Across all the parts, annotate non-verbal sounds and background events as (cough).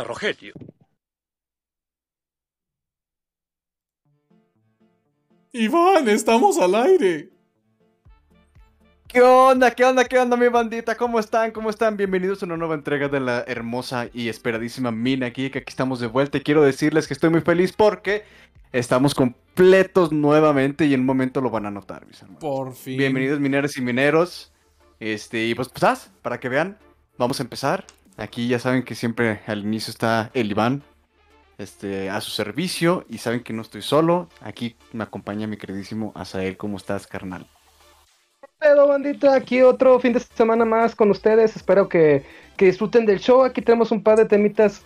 hasta Rogelio. Iván, estamos al aire. ¿Qué onda? ¿Qué onda? ¿Qué onda, mi bandita? ¿Cómo están? ¿Cómo están? Bienvenidos a una nueva entrega de la hermosa y esperadísima Mina que Aquí estamos de vuelta y quiero decirles que estoy muy feliz porque estamos completos nuevamente y en un momento lo van a notar, mis hermanos. Por fin. Bienvenidos, mineros y mineros. Este, y pues, pues, para que vean, vamos a empezar. Aquí ya saben que siempre al inicio está el Iván, este, a su servicio y saben que no estoy solo. Aquí me acompaña mi queridísimo Asael. ¿Cómo estás, carnal? pedo, bandita? Aquí otro fin de semana más con ustedes. Espero que, que, disfruten del show. Aquí tenemos un par de temitas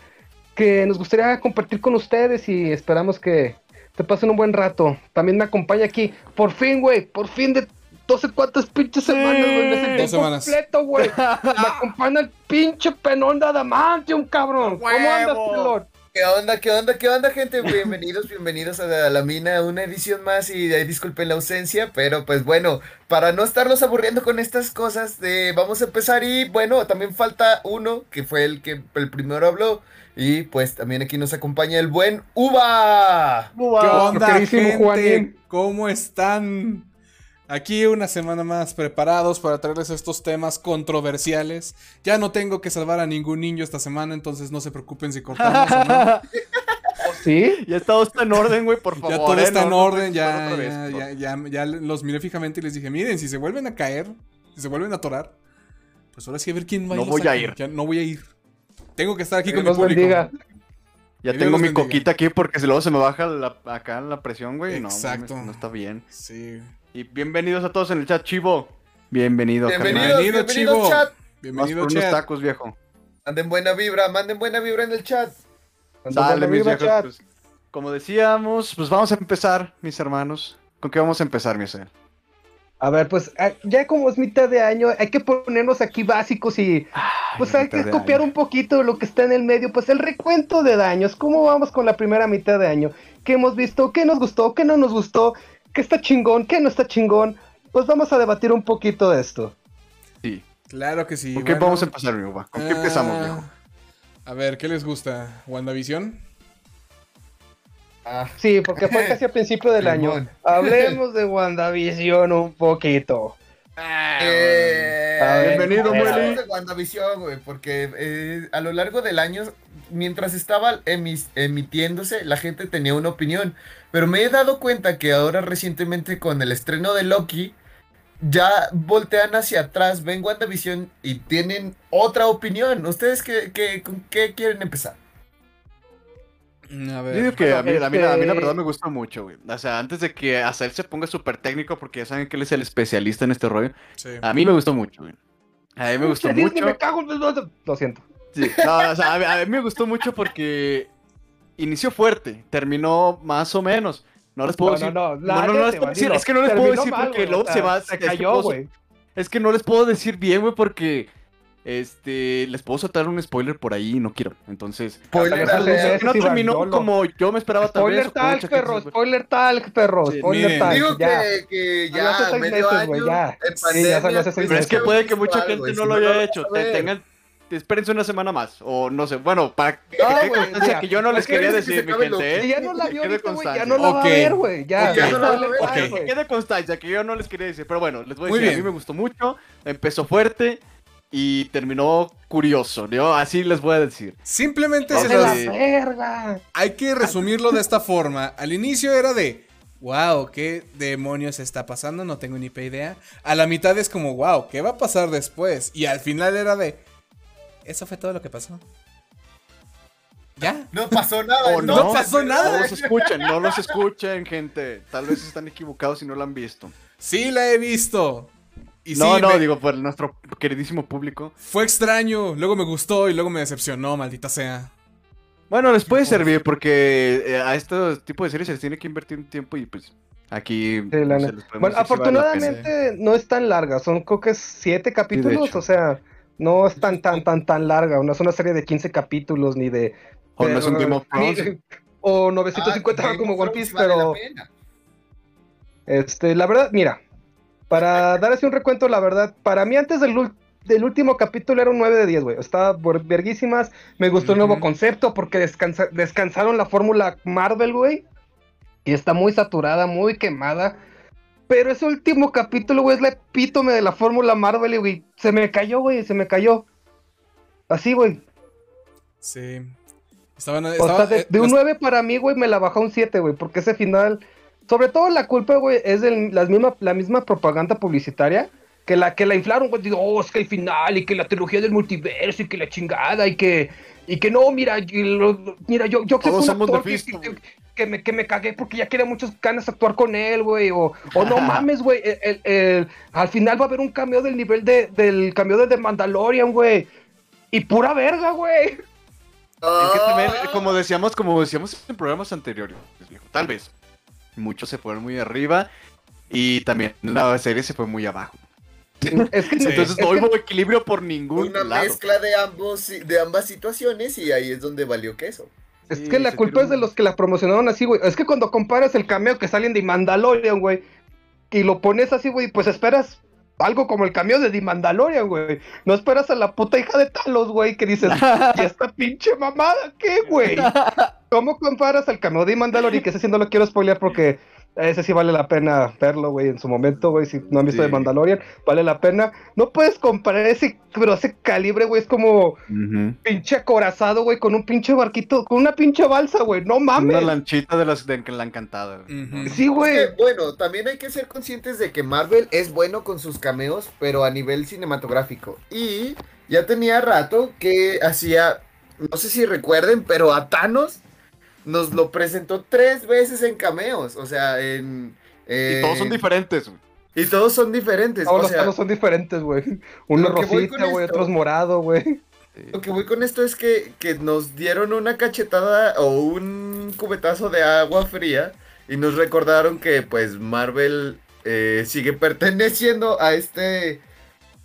que nos gustaría compartir con ustedes y esperamos que te pasen un buen rato. También me acompaña aquí, por fin, güey, por fin de 12 cuantas pinches semanas, güey. Me sentí completo, güey. (laughs) me acompaña el pinche penón de Adamantium, cabrón. ¿Cómo andas, Pelón? ¿Qué onda, qué onda, qué onda, gente? Bienvenidos, bienvenidos a la, mina, una edición más y disculpen la ausencia, pero pues bueno, para no estarlos aburriendo con estas cosas, eh, vamos a empezar y bueno, también falta uno que fue el que el primero habló y pues también aquí nos acompaña el buen Uva. ¿Qué onda, gente? ¿Cómo están? Aquí una semana más preparados para traerles estos temas controversiales. Ya no tengo que salvar a ningún niño esta semana, entonces no se preocupen si cortamos o no. (laughs) ¿Sí? Ya todo está en orden, güey, por favor. Ya todo ¿eh? está en orden, ya, ya, ya, ya, los miré fijamente y les dije, miren, si se vuelven a caer, si se vuelven a atorar, pues ahora sí a ver quién va a ir. No voy a ir. no voy a ir. Tengo que estar aquí con mi público. Bendiga. Ya tengo mi coquita aquí porque si luego se me baja acá la presión, güey. Exacto. No, no está bien. Sí. Y bienvenidos a todos en el chat, Chivo. Bienvenido, bienvenido, bienvenido Chivo. Chat. Bienvenido, chat. unos tacos, viejo. Manden buena vibra, manden buena vibra en el chat. Dale, mis viejos. Pues, como decíamos, pues vamos a empezar, mis hermanos. ¿Con qué vamos a empezar, mi ser? A ver, pues ah, ya como es mitad de año, hay que ponernos aquí básicos y pues hay que copiar un poquito lo que está en el medio, pues el recuento de daños, cómo vamos con la primera mitad de año, qué hemos visto, qué nos gustó, qué no nos gustó, qué está chingón, qué no está chingón, pues vamos a debatir un poquito de esto. Sí. Claro que sí. ¿Con qué vamos a empezar, mi ¿Con qué empezamos, viejo? A ver, ¿qué les gusta? ¿WandaVision? Ah. Sí, porque fue casi a principio del año. Hablemos de WandaVision un poquito. Ah, eh, bienvenido, Mueli. de WandaVision, güey, porque eh, a lo largo del año, mientras estaba emitiéndose, la gente tenía una opinión. Pero me he dado cuenta que ahora recientemente con el estreno de Loki, ya voltean hacia atrás, ven WandaVision y tienen otra opinión. ¿Ustedes qué, con qué quieren empezar? A ver. Yo digo que a mí, la este verdad me gusta mucho, güey. O sea, antes de que hasta él se ponga súper técnico, porque ya saben que él es el especialista en este rollo. A mí me gustó mucho, güey. A mí me gustó mucho. Me cago Lo siento. Sí, no, o sea, a mí me gustó mucho porque inició fuerte, terminó más o menos. No les puedo decir. No, no, no, no, les puedo decir. Es que no les puedo decir porque luego se va. Se cayó, güey. Es que no les puedo decir bien, güey, porque. Este, les puedo soltar un spoiler por ahí y no quiero. Entonces, spoiler no terminó como yo me esperaba spoiler tal, perro, spoiler tal, perro, spoiler tal. Digo que, que ya, medio año ya. Pero es que puede que mucha gente no lo haya hecho. Tengan espérense una semana más. O no sé, bueno, para que quede constancia que yo no les quería decir, mi gente. ¿eh? Ya no la vio güey, ya no la va a ver, güey. Ya, no la va a ver. Que quede constancia que yo no les quería decir. Pero bueno, les voy a decir, a mí me gustó mucho. Empezó fuerte y terminó curioso. Yo así les voy a decir. Simplemente se la verga. Hay que resumirlo de esta forma. Al inicio era de wow, ¿qué demonios está pasando? No tengo ni idea. A la mitad es como, wow, ¿qué va a pasar después? Y al final era de, eso fue todo lo que pasó. ¿Ya? No pasó nada. no, pasó nada. No los escuchen, no los escuchen, gente. Tal vez están equivocados y no lo han visto. Sí, la he visto. Y no, no, digo, por nuestro queridísimo público. Fue extraño, luego me gustó y luego me decepcionó, maldita sea. Bueno, les puede servir porque eh, a este tipo de series se les tiene que invertir un tiempo y pues aquí... bueno, afortunadamente no es tan larga, son creo que siete capítulos, o sea... No es tan, tan, tan, tan larga. No es una serie de 15 capítulos ni de. O no es un Game of (laughs) Thrones. O 950 ah, como One Piece, pero. Este, la verdad, mira. Para dar así un recuento, la verdad, para mí antes del el último capítulo era un 9 de 10, güey. Estaba verguísimas. Me gustó el nuevo concepto porque descansaron la fórmula Marvel, güey. Y está muy saturada, muy quemada. Pero ese último capítulo, güey, es la epítome de la fórmula Marvel, güey. Se me cayó, güey, se me cayó. Así, güey. Sí. de, un 9 para mí, güey, me la bajó un 7, güey. Porque ese final. Sobre todo la culpa, güey, es de la misma, la misma propaganda publicitaria que la que la inflaron, güey, digo, oh, es que el final y que la trilogía del multiverso y que la chingada y que y que no, mira, mira, yo yo que Todos somos que, me, que me cagué porque ya quería muchos ganas de actuar con él, güey, o, o no mames, güey, el, al final va a haber un cambio del nivel de, del cambio de The Mandalorian, güey, y pura verga, güey. (laughs) como decíamos, como decíamos en programas anteriores, tal vez muchos se fueron muy arriba y también la serie se fue muy abajo. (laughs) Entonces no hubo equilibrio por ningún Una mezcla de, ambos, de ambas situaciones y ahí es donde valió queso. Es que la culpa es de los que la promocionaron así, güey. Es que cuando comparas el cameo que salen de Mandalorian, güey, y lo pones así, güey, pues esperas algo como el cameo de The Mandalorian, güey. No esperas a la puta hija de Talos, güey, que dices, ¿y esta pinche mamada qué, güey? (laughs) ¿Cómo comparas al cameo de Mandalorian? Que ese sí no lo quiero spoilear porque ese sí vale la pena verlo, güey, en su momento, güey. Si no han visto de Mandalorian, vale la pena. No puedes comparar ese, pero ese calibre, güey, es como pinche acorazado, güey, con un pinche barquito, con una pinche balsa, güey. No mames. Una lanchita de las de la encantada. Sí, güey. bueno, también hay que ser conscientes de que Marvel es bueno con sus cameos, pero a nivel cinematográfico. Y ya tenía rato que hacía, no sé si recuerden, pero a Thanos nos lo presentó tres veces en cameos. O sea, en. y todos son diferentes, güey. Y todos son diferentes. Todos los son diferentes, güey. Uno rosita, güey, otros morado, güey. Lo que voy con esto es que, que, nos dieron una cachetada o un cubetazo de agua fría y nos recordaron que pues Marvel eh, sigue perteneciendo a este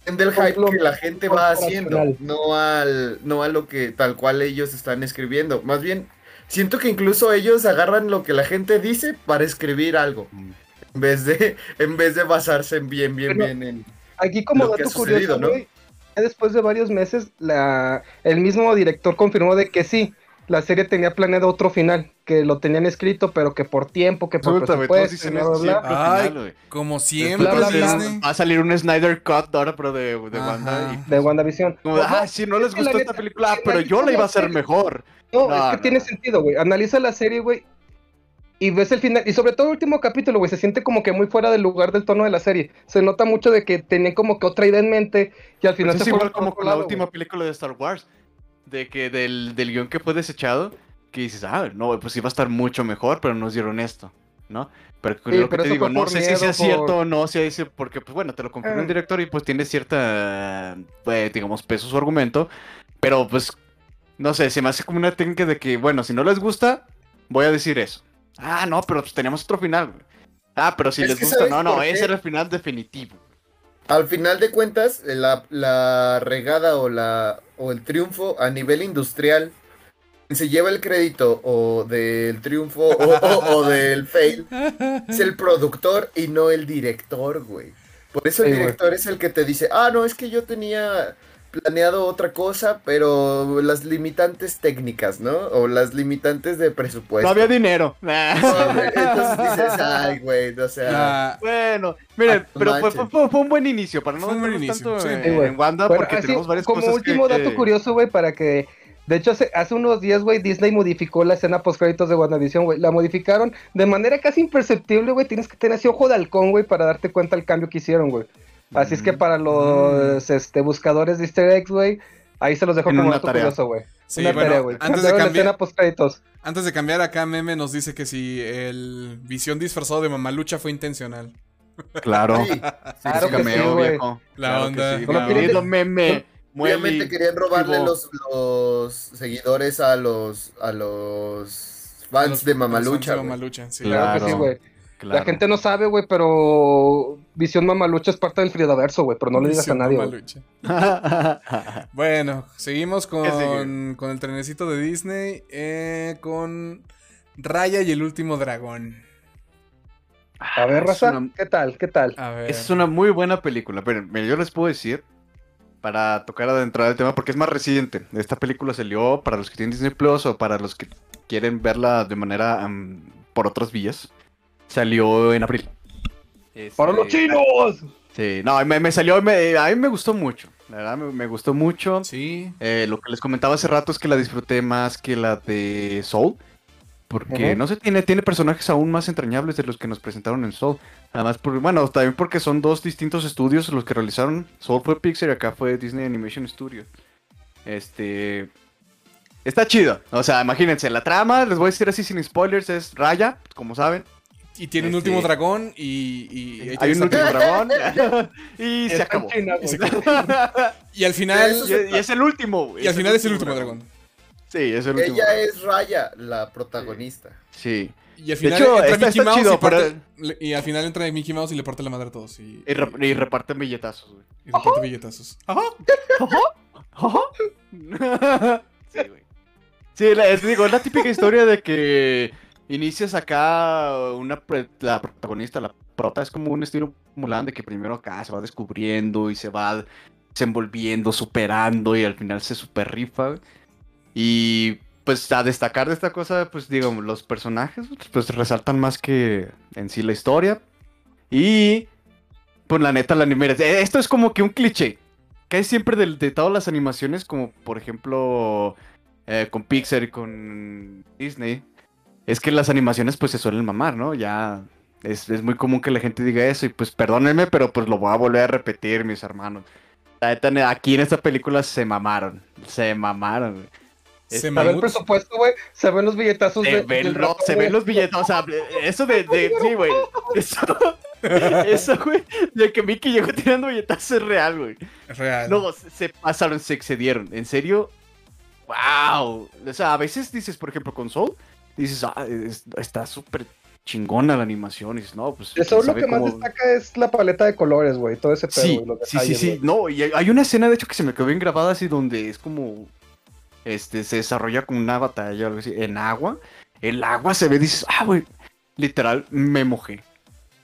del hype que la gente va haciendo, no al no a lo que tal cual ellos están escribiendo. Más bien siento que incluso ellos agarran lo que la gente dice para escribir algo. Mm. En vez de, (laughs) en vez de basarse en bien, bien, bien en. Aquí como dato curioso, ¿no? después de varios meses, la, el mismo director confirmó de que sí, la serie tenía planeado otro final, que lo tenían escrito, pero que por tiempo, que por presupuesto, como siempre, Va a salir un Snyder Cut ahora, pero de, de Wanda. Y, de WandaVision. ah, si no les gustó esta película, pero yo la iba a hacer mejor. No, es que tiene sentido, güey. Analiza la serie, güey, y ves el final, y sobre todo el último capítulo, güey, se siente como que muy fuera del lugar del tono de la serie. Se nota mucho de que tenían como que otra idea en mente y al final pues se es igual como con la última película de Star Wars de que del, del guion que fue desechado, que dices, ah, no, pues iba a estar mucho mejor, pero nos dieron esto, ¿no? Pero, lo que te digo, no sé si sea cierto o no, si dice, porque, pues bueno, te lo confirmó el eh. director y pues tiene cierta, pues, digamos, peso su argumento, pero pues, no sé, se me hace como una técnica de que, bueno, si no les gusta, voy a decir eso. Ah, no, pero pues teníamos otro final, Ah, pero si les gusta, no, no, ese era el final definitivo. Al final de cuentas, la, la regada o la o el triunfo a nivel industrial se lleva el crédito o del triunfo o, (laughs) del fail es el productor y no el director, güey. Por eso el director es el que te dice, ah, no, es que yo tenía planeado otra cosa, pero las limitantes técnicas, ¿no? O las limitantes de presupuesto. No había dinero. (laughs) entonces dices, ay, güey, o sea. Bueno, miren, ah, pero fue, un buen inicio, para no fue un tanto en, Wanda, porque tenemos varias como cosas último dato curioso, güey, para que de hecho, hace, hace unos días, güey, Disney modificó la escena post créditos de WandaVision, güey. La modificaron de manera casi imperceptible, güey. Tienes que tener ese ojo de halcón, güey, para darte cuenta del cambio que hicieron, güey. Así es que para los este, buscadores de Easter eggs, güey, ahí se los dejo como dato curioso, güey. Sí, una bueno, güey. Antes de cambiar, antes de cambiar acá, Meme nos dice que si el visión disfrazado de Mamalucha fue intencional. Claro. Sí, claro que sí, güey. La onda. Querido meme. Obviamente querían robarle los, los, seguidores a los a los fans de Mamalucha. Mamalucha sí. Claro, que sí, güey. La gente no sabe, güey, pero Visión Mamalucha es parte del Fridaverso, güey, pero no le digas a nadie. (laughs) bueno, seguimos con, con, el trenecito de Disney, eh, con Raya y el último dragón. A ver, Raza, ¿qué tal? ¿Qué tal? Es una muy buena película, pero yo les puedo decir para tocar adentrar el tema, porque es más reciente. Esta película salió para los que tienen Disney Plus o para los que quieren verla de manera por otras vías. Salió en abril. ¡Para los chinos! Sí, no, me, salió, a mí me gustó mucho. La verdad, me, gustó mucho. Sí. Eh, lo que les comentaba hace rato es que la disfruté más que la de Soul. Porque, no sé, tiene, tiene personajes aún más entrañables de los que nos presentaron en Soul. Además, por, bueno, también porque son dos distintos estudios los que realizaron. Soul fue Pixar y acá fue Disney Animation Studios. Este. Está chido. O sea, imagínense, la trama, les voy a decir así sin spoilers, es Raya, como saben. Y tiene un último este, dragón y. hay un último dragón y, (laughs) se acabó. y, al final. Y, es el último. Y al final es el último dragón. Sí, es el último. Ella es Raya, la protagonista. Sí. Y al final entra Mickey Mouse y, al final entra Mickey Mouse y le parte la madre a todos. Y, y, reparte billetazos, güey. Y reparte billetazos. Ajá. Ajá. sí, güey. Sí, digo, es la típica historia de que inicias acá una la protagonista, la prota es como un estilo Mulan de que primero acá se va descubriendo y se va desenvolviendo, superando y al final se super rifa. Y pues a destacar de esta cosa, pues digamos, los personajes pues resaltan más que en sí la historia. Y pues la neta la anime, esto es como que un cliché. Hay siempre de, de todas las animaciones, como por ejemplo eh, con Pixar y con Disney, es que las animaciones pues se suelen mamar, ¿no? Ya es, muy común que la gente diga eso y pues perdónenme, pero pues lo voy a volver a repetir, mis hermanos. Aquí en esta película se mamaron, se mamaron, güey. Se ve el presupuesto, güey. Se ven los billetazos. Se, ven, se ven los billetazos. O sea, eso de. de (laughs) sí, güey. Eso, (laughs) eso, güey. De que Mickey llegó tirando billetazos es real, güey. Es real. No, se pasaron, se excedieron. En serio. ¡Wow! O sea, a veces dices, por ejemplo, con Soul dices, ah, está súper chingona la animación. Y dices, no, pues. Eso lo que más destaca es la paleta de colores, güey. Todo ese pedo, sí, Sí, sí, sí. No, y hay una escena, de hecho, que se me quedó bien grabada así, donde es como. Este, se desarrolla como una batalla o algo así, en agua. El agua se ve, dices, ah, güey. Literal, me mojé.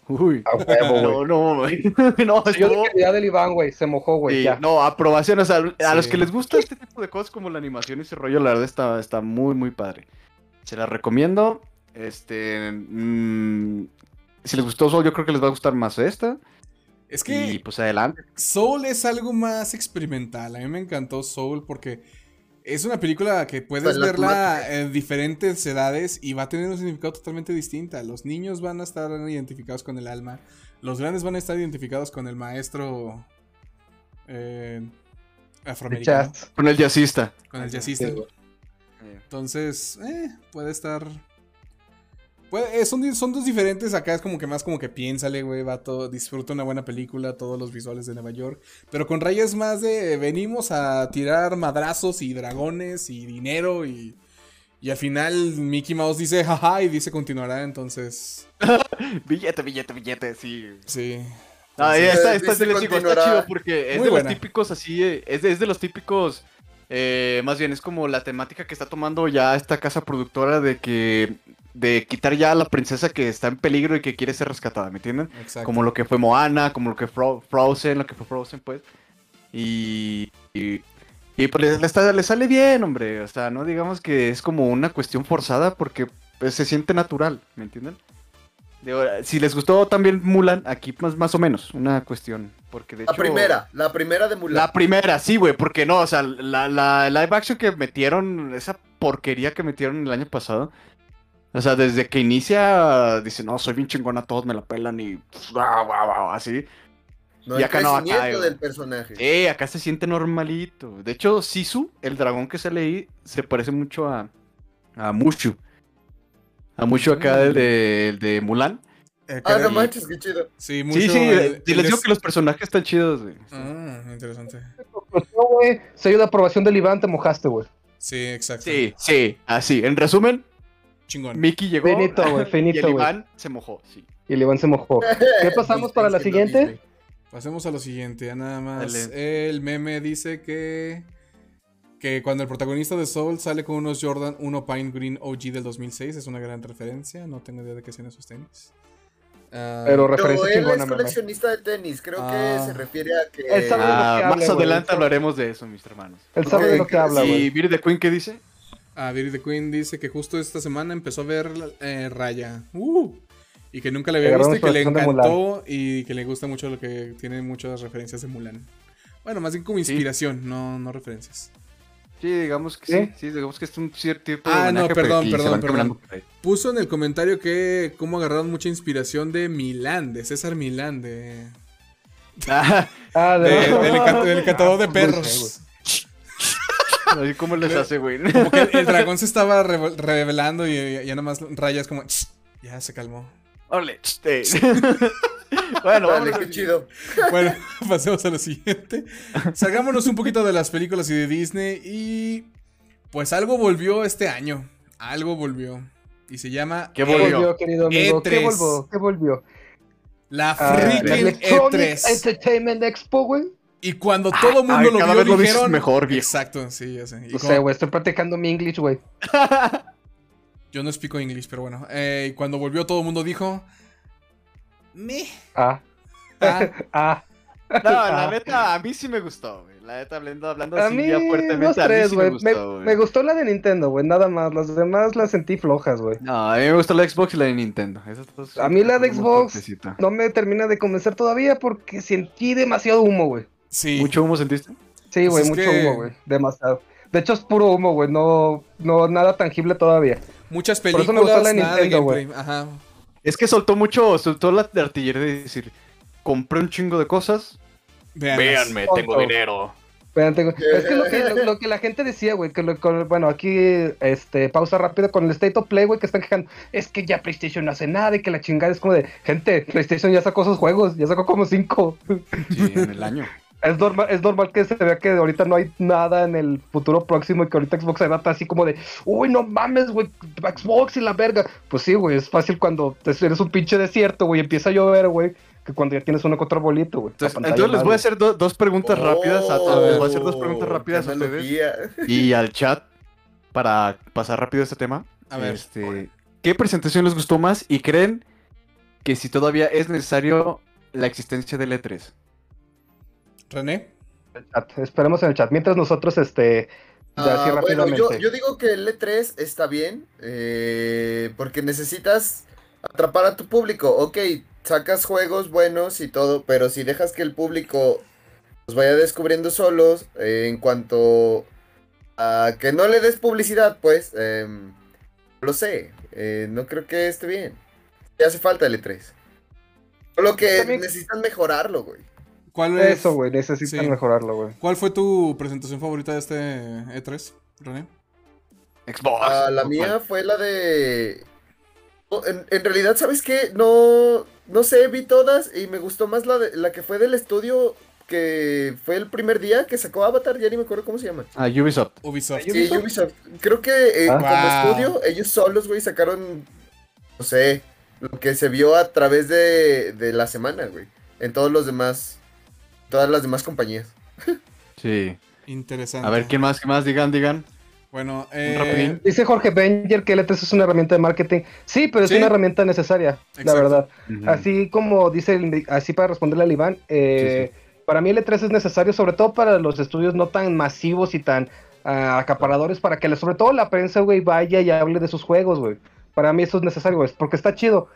Uy. Huevo, no, (laughs) no, güey. no, (laughs) yo de del Iván, güey, se mojó, güey. No, aprobación, o sea, a los que les gusta este tipo de cosas como la animación y ese rollo, la verdad está, está muy, muy padre. Se la recomiendo. Este. Mm, si les gustó Soul, yo creo que les va a gustar más esta. Es que. Y pues adelante. Soul es algo más experimental. A mí me encantó Soul porque es una película que puedes verla en diferentes edades y va a tener un significado totalmente distinto. Los niños van a estar identificados con el alma. Los grandes van a estar identificados con el maestro. Eh, afroamericano. Con el jazzista. Con el jazzista. Entonces, eh, puede estar. Eh, son, son dos diferentes. Acá es como que más como que piénsale, güey. todo disfruta una buena película, todos los visuales de Nueva York. Pero con Ray es más de venimos a tirar madrazos y dragones y dinero y. Y al final Mickey Mouse dice jaja y dice continuará, entonces. (laughs) billete, billete, billete, sí. Sí. Ah, esta, esta, está chido porque es de los típicos así, es es de los típicos eh, más bien es como la temática que está tomando ya esta casa productora de que de quitar ya a la princesa que está en peligro y que quiere ser rescatada, ¿me entienden? Como lo que fue Moana, como lo que fue Frozen, lo que fue Frozen, pues. Y, y, pues le, sale bien, hombre. O sea, no digamos que es como una cuestión forzada porque pues, se siente natural, ¿me entienden? Si les gustó también Mulan, aquí más, más o menos, una cuestión. Porque de la primera, la primera de Mulan. La primera, sí, güey, porque no, o sea, la, la, live action que metieron, esa porquería que metieron el año pasado. O sea, desde que inicia, dice, no, soy bien chingona, todos me la pelan y así. No, y acá no, acá. del personaje. Eh, acá se siente normalito. De hecho, Sisu, el dragón que se leí, se parece mucho a, a Mushu. A mucho acá del de, de, Mulan. Eh, ah, no manches, qué chido. Sí, mucho, sí, sí y les digo que los personajes están chidos, güey. Ah, interesante. Se dio la aprobación del Iván, te mojaste, güey. Sí, exacto. Sí, sí, así. En resumen, chingón. Mickey llegó finito, güey, finito, y el Iván se mojó, sí. Y el Iván se mojó. ¿Qué (laughs) pasamos para la siguiente? Pasemos a lo siguiente, ya nada más. El meme dice que que cuando el protagonista de Soul sale con unos Jordan 1 Pine Green OG del 2006, es una gran referencia. No tengo idea de qué sean esos tenis. Ah, pero referencia él es coleccionista de tenis, creo que ah. se refiere a que... Ah, más adelante hablaremos de eso, mis hermanos. Él sabe de lo que habla, ¿Y Viri de Queen qué dice? Ah, Viri de Queen dice que justo esta semana empezó a ver eh, Raya. Uh, y que nunca le había visto y que le encantó y que le gusta mucho lo que tiene muchas referencias de Mulan. Bueno, más bien como inspiración, no, no referencias. Sí, digamos que sí. sí, digamos que es un cierto tipo de Ah, no, perdón, perdón, perdón. Puso en el comentario que cómo agarraron mucha inspiración de Milán, de César Milán, de... Ah, de, del, encantador de perros. ¿Cómo les hace, güey? Como que el, (laughs) dragón se estaba revelando y ya nada más rayas como... Ya se calmó. Ole, (laughs) (laughs) bueno, vale, qué chido. (laughs) Bueno, pasemos a lo siguiente. Salgámonos un poquito de las películas y de Disney y pues algo volvió este año. Algo volvió. Y se llama ¿Qué volvió, querido amigo? E3. ¿Qué volvió? ¿Qué volvió? La ah, freaking E3. Entertainment Expo, güey. Y cuando todo el mundo lo vio, dijeron... mejor, Exacto, sí, ya sé. no sé, güey, estoy practicando mi English, güey. Yo no explico inglés, pero bueno. Eh, cuando volvió todo el mundo dijo... Me. Ah. Ah. (laughs) ah. No, la ah. neta, a mí sí me gustó, güey. La neta, hablando, hablando a así mí, fuertemente, a mí sí me gustó, me, me, gustó la de Nintendo, güey, nada más. Las demás las sentí flojas, güey. No, a mí me gustó la Xbox y la de Nintendo. a mí la de Xbox no me termina de convencer todavía porque sentí demasiado humo, güey. Sí. ¿Mucho humo sentiste? Sí, güey, pues mucho humo, güey. Demasiado. De hecho, es puro humo, güey. No, no, nada tangible todavía. Muchas películas, Por eso me gustó la Nintendo, güey. Ajá. Es que soltó mucho, soltó la artillería de decir, compré un chingo de cosas. Véanme, tengo dinero. Vean, tengo... Es que lo que, lo, que la gente decía, güey, que bueno, aquí, este, pausa rápido con el State of Play, güey, que están quejando, es que ya PlayStation no hace nada y que la chingada es como de, gente, PlayStation ya sacó sus juegos, ya sacó como cinco. Sí, en el año. Es normal, es normal que se vea que ahorita no hay nada en el futuro próximo y que ahorita Xbox se trata así como de, uy, no mames, güey, Xbox y la verga. Pues sí, güey, es fácil cuando eres un pinche desierto, güey, empieza a llover, güey, que cuando ya tienes uno contra bolito, güey. Entonces, les voy a hacer dos preguntas rápidas a todos. Les voy a hacer dos preguntas rápidas a ustedes y al chat para pasar rápido este tema. A ver. Este, ¿Qué presentación les gustó más y creen que si todavía es necesario la existencia del E3? René. Esperemos en el chat. Mientras nosotros, este. Ah, bueno, yo, digo que el E3 está bien. Eh, porque necesitas atrapar a tu público. Ok, sacas juegos buenos y todo. Pero si dejas que el público los vaya descubriendo solos. Eh, en cuanto a que no le des publicidad, pues. Em, lo sé. Eh, no creo que esté bien. Ya hace falta el E3. Solo que necesitan mejorarlo, güey. ¿Cuál es? Eso, güey, necesitan mejorarlo, güey. ¿Cuál fue tu presentación favorita de este E3, René? Xbox. Ah, la mía fue la de. Oh, en, realidad, ¿sabes qué? No, no sé, vi todas y me gustó más la, de, la que fue del estudio que fue el primer día que sacó Avatar, ya ni me acuerdo cómo se llama. Ah, Ubisoft. Ubisoft. Sí, Ubisoft. Creo que eh, ah. como estudio, ellos solos, güey, sacaron, no sé, lo que se vio a través de, de la semana, güey. En todos los demás todas las demás compañías. sí. Interesante. A ver, ¿quién más? ¿Qué más? Digan, digan. Bueno, eh... dice Jorge Benger que el E3 es una herramienta de marketing. Sí, pero es una herramienta necesaria, la verdad. Así como dice, así para responderle al Iván, eh, para mí el E3 es necesario, sobre todo para los estudios no tan masivos y tan ah, acaparadores, para que sobre todo la prensa, güey, vaya y hable de sus juegos, güey. Para mí eso es necesario, güey, porque está chido.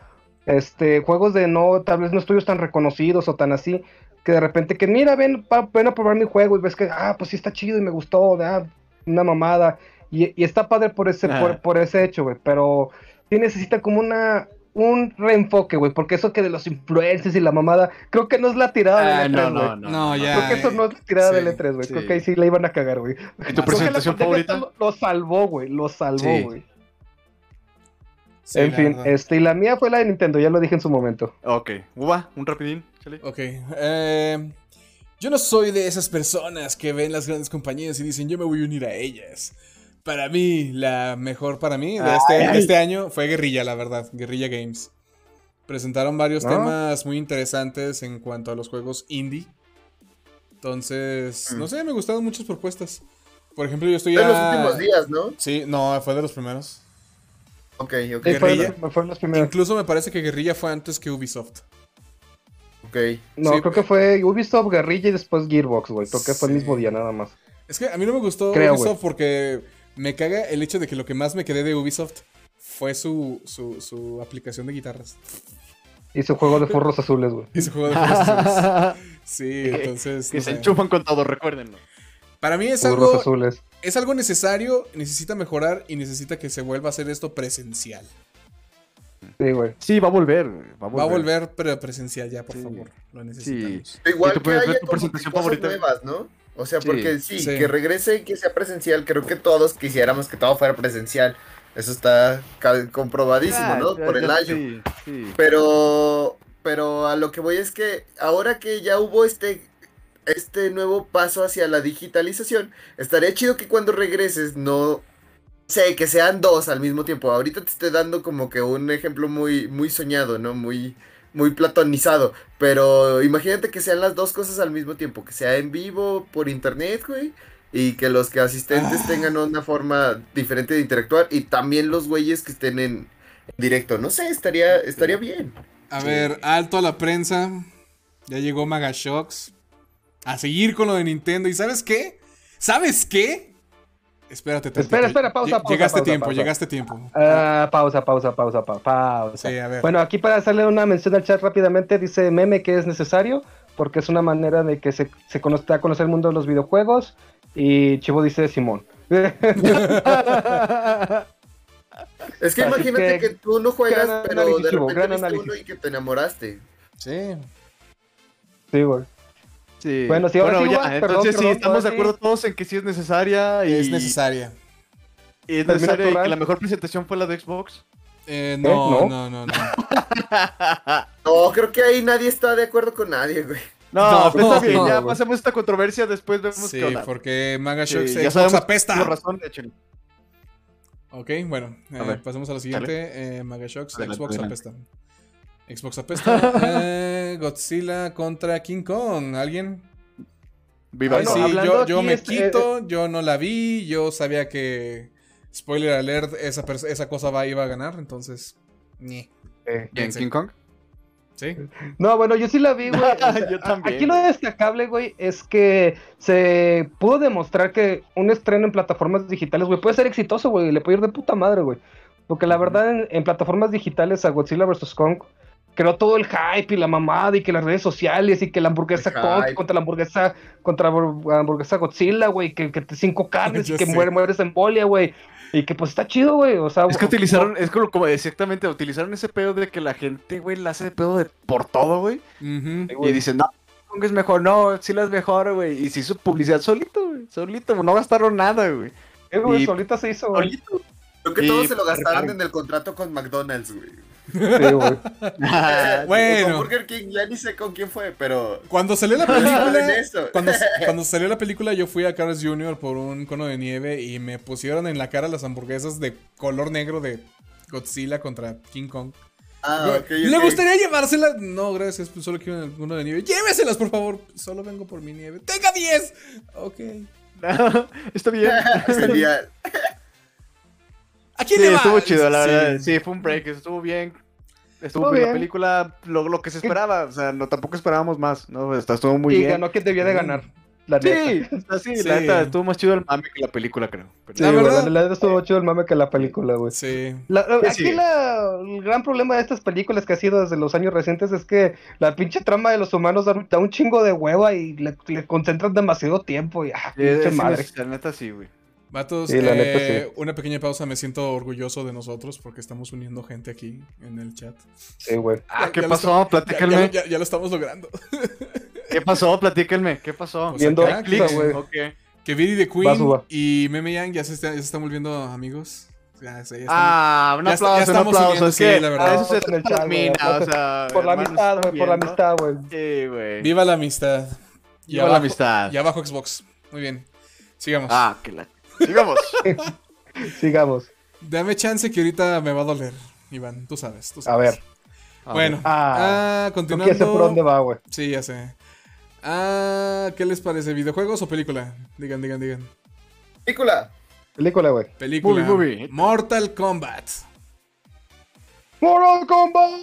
Este, juegos de no, tal vez no estudios tan reconocidos o tan así, que de repente que mira, ven, ven a probar mi juego y ves que, ah, pues sí está chido y me gustó, ah, una mamada. Y, está padre por ese, por, ese hecho, güey, pero sí necesita como una, un reenfoque, güey, porque eso que de los influencers y la mamada, creo que no es la tirada del E3, no, no, no, no, ya. Creo que eso no es la tirada del E3, güey. Creo que ahí sí la iban a cagar, güey. ¿Y tu presentación favorita? Lo, lo, salvó, güey, lo salvó, güey en fin, este, y la mía fue la de Nintendo, ya lo dije en su momento. Ok, Uva, un rapidín, chale. Ok, eh, yo no soy de esas personas que ven las grandes compañías y dicen yo me voy a unir a ellas. Para mí, la mejor para mí de este, este año fue Guerrilla, la verdad, Guerrilla Games. Presentaron varios temas muy interesantes en cuanto a los juegos indie. Entonces, no mm. sé, me gustaron muchas propuestas. Por ejemplo, yo estoy De los últimos días, ¿no? Sí, no, fue de los primeros. Ok, ok. Guerrilla. Incluso me parece que Guerrilla fue antes que Ubisoft. Ok. No, creo que fue Ubisoft, Guerrilla y después Gearbox, güey. Creo que fue el mismo día nada más. Es que a mí no me gustó Ubisoft porque me caga el hecho de que lo que más me quedé de Ubisoft fue su, su, su aplicación de guitarras. Y su juego de furros azules, güey. Y su juego de furros (laughs) azules. Sí, entonces. Que se enchufan con todo, recuérdenlo. Para mí es algo. Azules. Es algo necesario, necesita mejorar y necesita que se vuelva a hacer esto presencial. Sí, güey. Sí, va a volver. Va a volver, va a volver pero presencial ya, por favor. Lo necesitamos. Sí. Igual que haya tu presentación favorita. nuevas, ¿no? O sea, porque sí, que regrese y que sea presencial. Creo que todos quisiéramos que todo fuera presencial. Eso está comprobadísimo, ah, ¿no? Por el año. Pero, pero a lo que voy es que ahora que ya hubo este, este nuevo paso hacia la digitalización, estaría chido que cuando regreses no sé, que sean dos al mismo tiempo. Ahorita te estoy dando como que un ejemplo muy, muy soñado, ¿no? Muy, muy platonizado. Pero imagínate que sean las dos cosas al mismo tiempo. Que sea en vivo, por internet, güey y que los que asistentes ah. tengan una forma diferente de interactuar y también los güeyes que estén en directo. No sé, estaría, estaría bien. A ver, alto a la prensa. Ya llegó Magashocks. A seguir con lo de Nintendo. ¿Y sabes qué? ¿Sabes qué? Espérate, te, Espera, espera, pausa, pausa. Llegaste pausa, tiempo, llegaste tiempo. Ah, pausa, pausa, pausa, pausa. Sí, a ver. Bueno, aquí para hacerle una mención al chat rápidamente, dice Meme que es necesario porque es una manera de que se, se conozca a conocer el mundo de los videojuegos y Chivo dice Simón. (laughs) es que imagínate que, tú no juegas, pero de repente uno y que te enamoraste. Sí. Sí, güey. Sí. Bueno, sí, ahora sí, ya, entonces sí, estamos de acuerdo todos en que sí es necesaria. Y... Es necesaria. Y es necesaria y que la mejor presentación fue la de Xbox. Eh, no, no, no, no, no. (laughs) no, creo que ahí nadie está de acuerdo con nadie, güey. No, no, está bien, ya pasamos esta controversia, después vemos sí, qué onda. porque Maga Shock sí, ya Xbox apesta. razón, Ok, bueno, eh, pasemos a la siguiente. Eh, Maga Shocks, Xbox apesta. Xbox apesta. eh, (laughs) Godzilla contra King Kong. ¿Alguien? Viva. sí, yo, yo me quito, eh, yo no la vi, yo sabía que, spoiler alert, esa, esa cosa va, iba a ganar, entonces... Ni. Eh, ¿King Kong? No, bueno, yo sí la vi, güey. (laughs) Aquí lo destacable, güey, es que se pudo demostrar que un estreno en plataformas digitales, güey, puede ser exitoso, güey. Le puede ir de puta madre, güey. Porque la verdad, en, plataformas digitales a Godzilla vs. Kong creó todo el hype y la mamada y que las redes sociales y que la hamburguesa Kong contra la hamburguesa contra la hamburguesa Godzilla, güey, que, que cinco carnes (laughs) y que muere, mueres en bolia, güey. Y que pues está chido, güey. O sea, es que utilizaron, es como, como, exactamente, utilizaron ese pedo de que la gente, güey, la hace de pedo de por todo, güey. Y dicen, no, es mejor, no, sí la es mejor, güey. Y se hizo publicidad solito, güey. Solito, no gastaron nada, güey. Eh, güey, solito se hizo, güey. Solito. Creo que todos se lo gastaron en el contrato con McDonald's, güey. (laughs) (laughs) bueno. Burger King, ya ni sé con quién fue, pero. Cuando salió la (laughs) película. cuando, cuando, salió la película, yo fui a Carl's Jr. por un cono de nieve y me pusieron en la cara las hamburguesas de color negro de Godzilla contra King Kong. Ah, ¿Le gustaría llevárselas? No, gracias, pues solo quiero un cono de nieve. Lléveselas, por favor. Solo vengo por mi nieve. ¡Tenga 10! Ok. está bien. Genial. ¿A quién le va? Estuvo chido, la verdad. Sí, fue un break, estuvo bien. Estuvo bien la película, lo, lo, que se esperaba. O sea, no, tampoco esperábamos más, ¿no? estuvo muy bien. Y ganó quien debía de ganar. La sí, sí, la neta, estuvo más chido el mame que la película, creo. sí, la verdad, la neta estuvo más chido el mame que la película, güey. Sí. aquí La, el gran problema de estas películas que ha sido desde los años recientes es que la pinche trama de los humanos da, un chingo de hueva y le, concentran demasiado tiempo y ah, pinche madre. La neta sí, güey. Vatos, eh, una pequeña pausa. Me siento orgulloso de nosotros porque estamos uniendo gente aquí en el chat. Sí, güey. Ah, ¿qué pasó? Platíquenme. Ya, lo estamos logrando. ¿Qué pasó? Platíquenme. ¿Qué pasó? Pues Viendo clics, güey. Que Viri de Queen y Meme Yang ya se, está, ya se están volviendo amigos. Ya, ya ah, un aplauso, un aplauso. sí, la verdad. Eso se termina, o sea. (laughs) Por la amistad, güey, por la amistad, güey. Sí, güey. Viva la amistad. Viva la amistad. Y abajo Xbox. Muy bien. Sigamos. Ah, que la Sigamos. (laughs) Sigamos. Dame chance que ahorita me va a doler, Iván. Tú sabes, tú sabes. A ver. bueno, ah, ah continuando. Sé por dónde va, güey. Sí, ya sé. Ah, ¿qué les parece? ¿Videojuegos o película? Digan, digan, digan. Película. Película, güey. Película. Movie, movie. Mortal Kombat. ¡Mortal Kombat!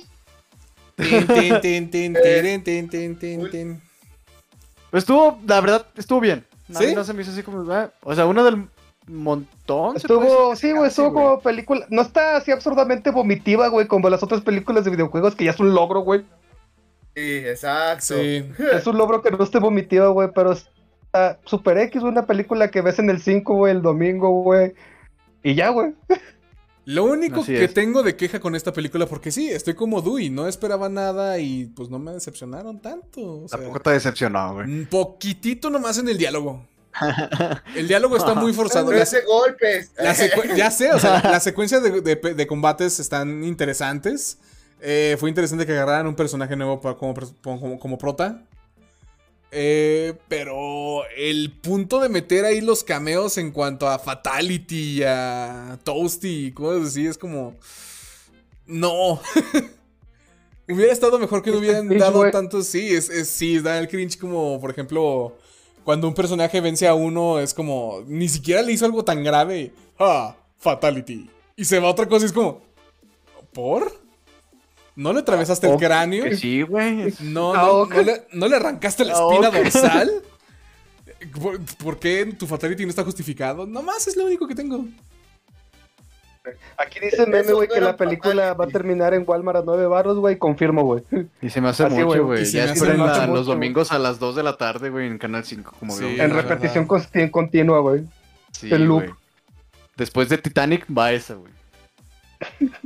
estuvo, la verdad, estuvo bien. ¿Sí? No se me hizo así como. Ah, o sea, uno del montón. Estuvo, sí, güey, estuvo como película. No está así absurdamente vomitiva, güey, como las otras películas de videojuegos, que ya es un logro, güey. Sí, exacto. (laughs) Es un logro que no esté vomitiva, güey, pero está Super X, una película que ves en el 5, güey, el domingo, güey. Y ya, güey. Lo único que tengo de queja con esta película, porque sí, estoy como Dewey, no esperaba nada y pues no me decepcionaron tanto. Tampoco te decepcionó, güey. Un poquitito nomás en el diálogo. El diálogo está muy forzado. No hace golpes. ya sé, o sea, (laughs) las secuencias de, combates están interesantes. Eh, fue interesante que agarraran un personaje nuevo como, como, como prota. Eh, pero el punto de meter ahí los cameos en cuanto a Fatality, a Toasty y cosas así es como. No. (laughs) Hubiera estado mejor que no hubieran dado tantos. Sí, es, es, sí, da el cringe como, por ejemplo, cuando un personaje vence a uno, es como. Ni siquiera le hizo algo tan grave. Ah, Fatality. Y se va a otra cosa y es como. ¿Por? ¿No le atravesaste el cráneo? Sí, güey. No, no, no, le, arrancaste la espina dorsal. ¿Por, qué tu fatality no está justificado? Nomás es lo único que tengo. Aquí dice meme, güey, que la película va a terminar en Walmart a 9 barros, güey. Confirmo, güey. Y se me hace mucho, güey. Ya esperan los domingos a las 2 de la tarde, güey, en Canal 5, como sí, En repetición continua, güey. Sí, el loop. Después de Titanic va esa, güey.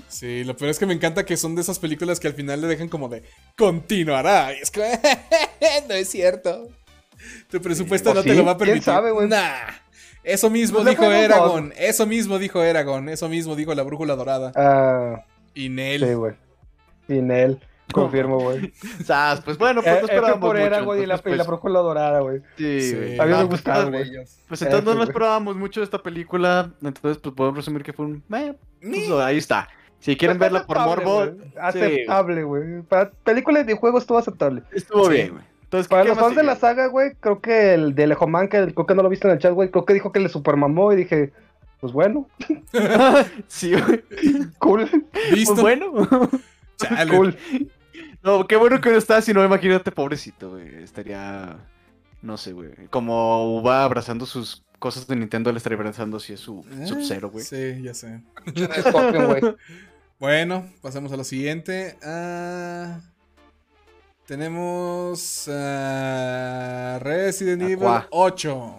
Sí, lo peor es que me encanta que son de esas películas que al final le dejan como de continuará. Y es que (laughs) no es cierto. Tu presupuesto no te lo va a permitir. ¿Quién sabe, güey? Nah. Eso mismo dijo Eragon. Eso mismo dijo Eragon. Eso mismo dijo la brújula dorada. Ah. y Nel. Sí, güey. Y Nel. Confirmo, güey. (laughs) pues bueno, pues no eh, esperábamos por mucho. y, la, y la brújula dorada, güey. Sí, sí. A mí me gustaron, güey. Pues entonces no esperábamos mucho de esta película. Entonces, pues podemos resumir que fue un. Eh, pues, ahí está. Si quieren verla por morbo. Aceptable, güey. Para películas de juegos estuvo aceptable. Estuvo bien, güey. Entonces, Para los fans de la saga, güey, creo que el de Lejoman, que creo que no lo viste en el chat, güey, creo que dijo que le supermamó y dije, pues bueno. (laughs) (laughs) sí, güey. Cool. ¿Listo? Pues bueno. (laughs) Cool. No, qué bueno que no está, si no, imagínate, pobrecito, güey. Estaría, no sé, güey. Como va abrazando sus cosas de Nintendo, le estaría abrazando si es su eh, Sub-Zero, güey. Sí, ya sé. bueno, pasamos a lo siguiente. Ah, tenemos uh, Resident Evil 8.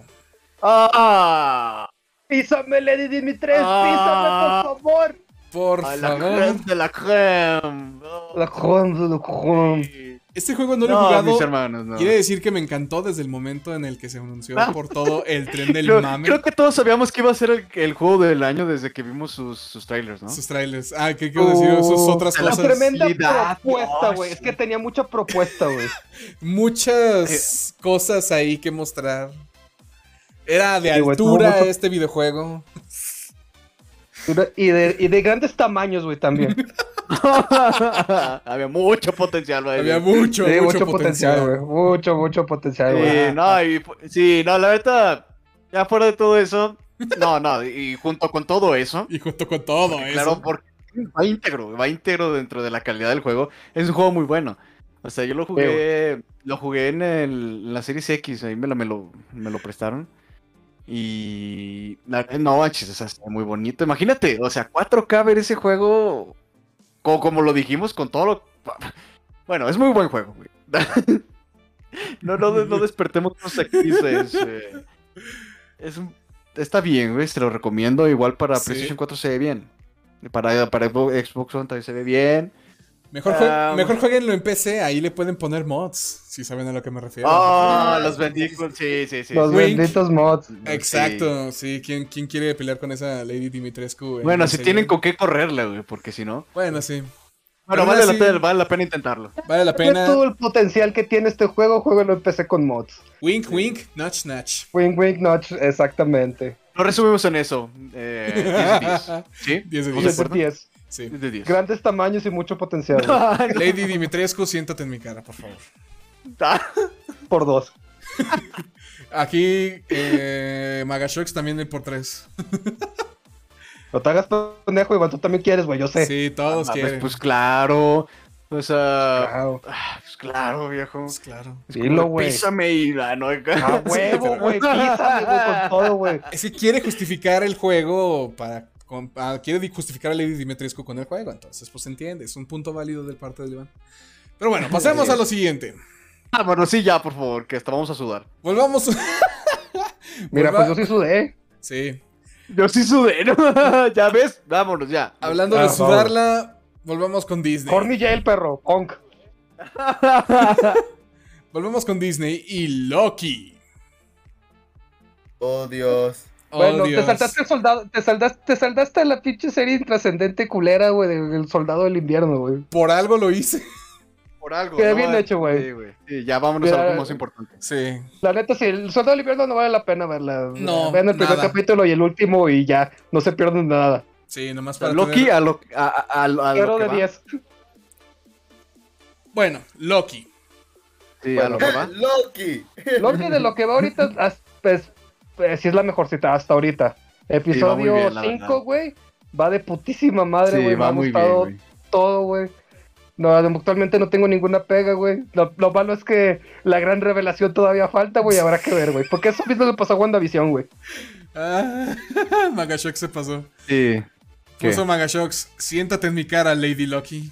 ¡Ah! ¡Písame, Lady Dimitrescu! ¡Písame, por favor! Por favor. La creme de la creme. La creme de la creme. Este juego no lo he jugado. hermanos, no. Quiere decir que me encantó desde el momento en el que se anunció ah. por todo el tren (laughs) del mame. Creo que todos sabíamos que iba a ser el, juego del año desde que vimos sus, sus trailers, ¿no? Sus trailers. Ah, ¿qué quiero decir? Sus otras cosas. Una tremenda propuesta, güey. Es que tenía mucha propuesta, güey. (laughs) Muchas eh. cosas ahí que mostrar. Era de altura este videojuego. Y de, y de grandes tamaños, güey, también. (laughs) (laughs) Había mucho potencial, güey. Había mucho, mucho, potencial, güey. Mucho, mucho potencial, güey. Sí, no, y, sí, no, la verdad, ya fuera de todo eso, no, no, y junto con todo eso. Y junto con todo eso. Claro, porque va íntegro, va íntegro dentro de la calidad del juego. Es un juego muy bueno. O sea, yo lo jugué, lo jugué en, el, en la Series X, ahí me, me, lo, me lo prestaron. Y. No, manches, o sea, está muy bonito. Imagínate, o sea, 4K ver ese juego. Como, lo dijimos, con todo lo. (laughs) Bueno, es muy buen juego, güey. (laughs) no, no, no despertemos los actrices. Eh. Es está bien, güey, se lo recomiendo. Igual para PlayStation 4 se ve bien. Para, para Xbox One también se ve bien. Mejor, um, mejor jueguenlo en PC, ahí le pueden poner mods, si saben a lo que me refiero. Oh, los benditos, sí, sí, sí. Los Wink. benditos mods. Exacto, sí. sí. ¿Quién, ¿Quién quiere pelear con esa Lady Dimitrescu? Bueno, si tienen con qué correrla, güey, porque si no. Bueno, sí. Bueno, vale, así, la pena, vale la pena intentarlo. Vale la pena. Todo el potencial que tiene este juego, jueguenlo en PC con mods. Wink, sí. wink, notch, notch. Wink, wink, notch, exactamente. Lo resumimos en eso. Eh, 10 10. (laughs) ¿Sí? 10 10. Sí. De 10. Grandes tamaños y mucho potencial. (laughs) Lady Dimitrescu, siéntate en mi cara, por favor. Por dos. (laughs) Aquí eh, también de por tres. (laughs) No te hagas pendejo, Iván, tú también quieres, güey, yo sé. Sí, todos ah, quieren. Pues, claro. Ah, pues claro, viejo. Pues claro. Es Dilo, güey. Písame y la no. A huevo, güey. Písame, güey, con todo, güey. Es quiere justificar el juego para Ah, quiere justificar a Lady Dimitrescu con el juego. Entonces, pues entiende. Es un punto válido del parte de Iván. Pero bueno, pasemos a lo siguiente. Ah, bueno, sí, ya, por favor, que hasta vamos a sudar. Volvamos. (laughs) Mira, pues yo sí sudé. Sí. Yo sí sudé, ¿no? (laughs) ya ves, vámonos ya. Hablando de sudarla, volvamos con Disney. Corny el perro, Honk. (laughs) volvemos con Disney y Loki. Oh, Dios. Oh, bueno, te saltaste el soldado, te saldaste, te saldaste la pinche serie intrascendente culera, güey, del soldado del invierno, güey. Por algo lo hice. Por algo. Qué bien hecho, güey. Sí, güey. Sí, ya vámonos a algo más importante. Sí. La neta, sí, el soldado del invierno no vale la pena verla. No. Vean el primer capítulo y el último y ya, no se pierden nada. Sí, nomás para. Loki a lo, a, a, a, de 10. Bueno, Loki. Sí, a lo que va. (laughs) Loki. Loki de lo que va ahorita, pues sí es la mejor cita hasta ahorita. Episodio 5, güey. Va de putísima madre, güey. me ha gustado todo, güey. No, actualmente no tengo ninguna pega, güey. Lo, malo es que la gran revelación todavía falta, güey. Habrá que ver, güey. Porque eso mismo le pasó a WandaVision, güey. Ah, (laughs) Magashox se pasó. Sí. Puso Magashox, siéntate en mi cara, Lady Loki.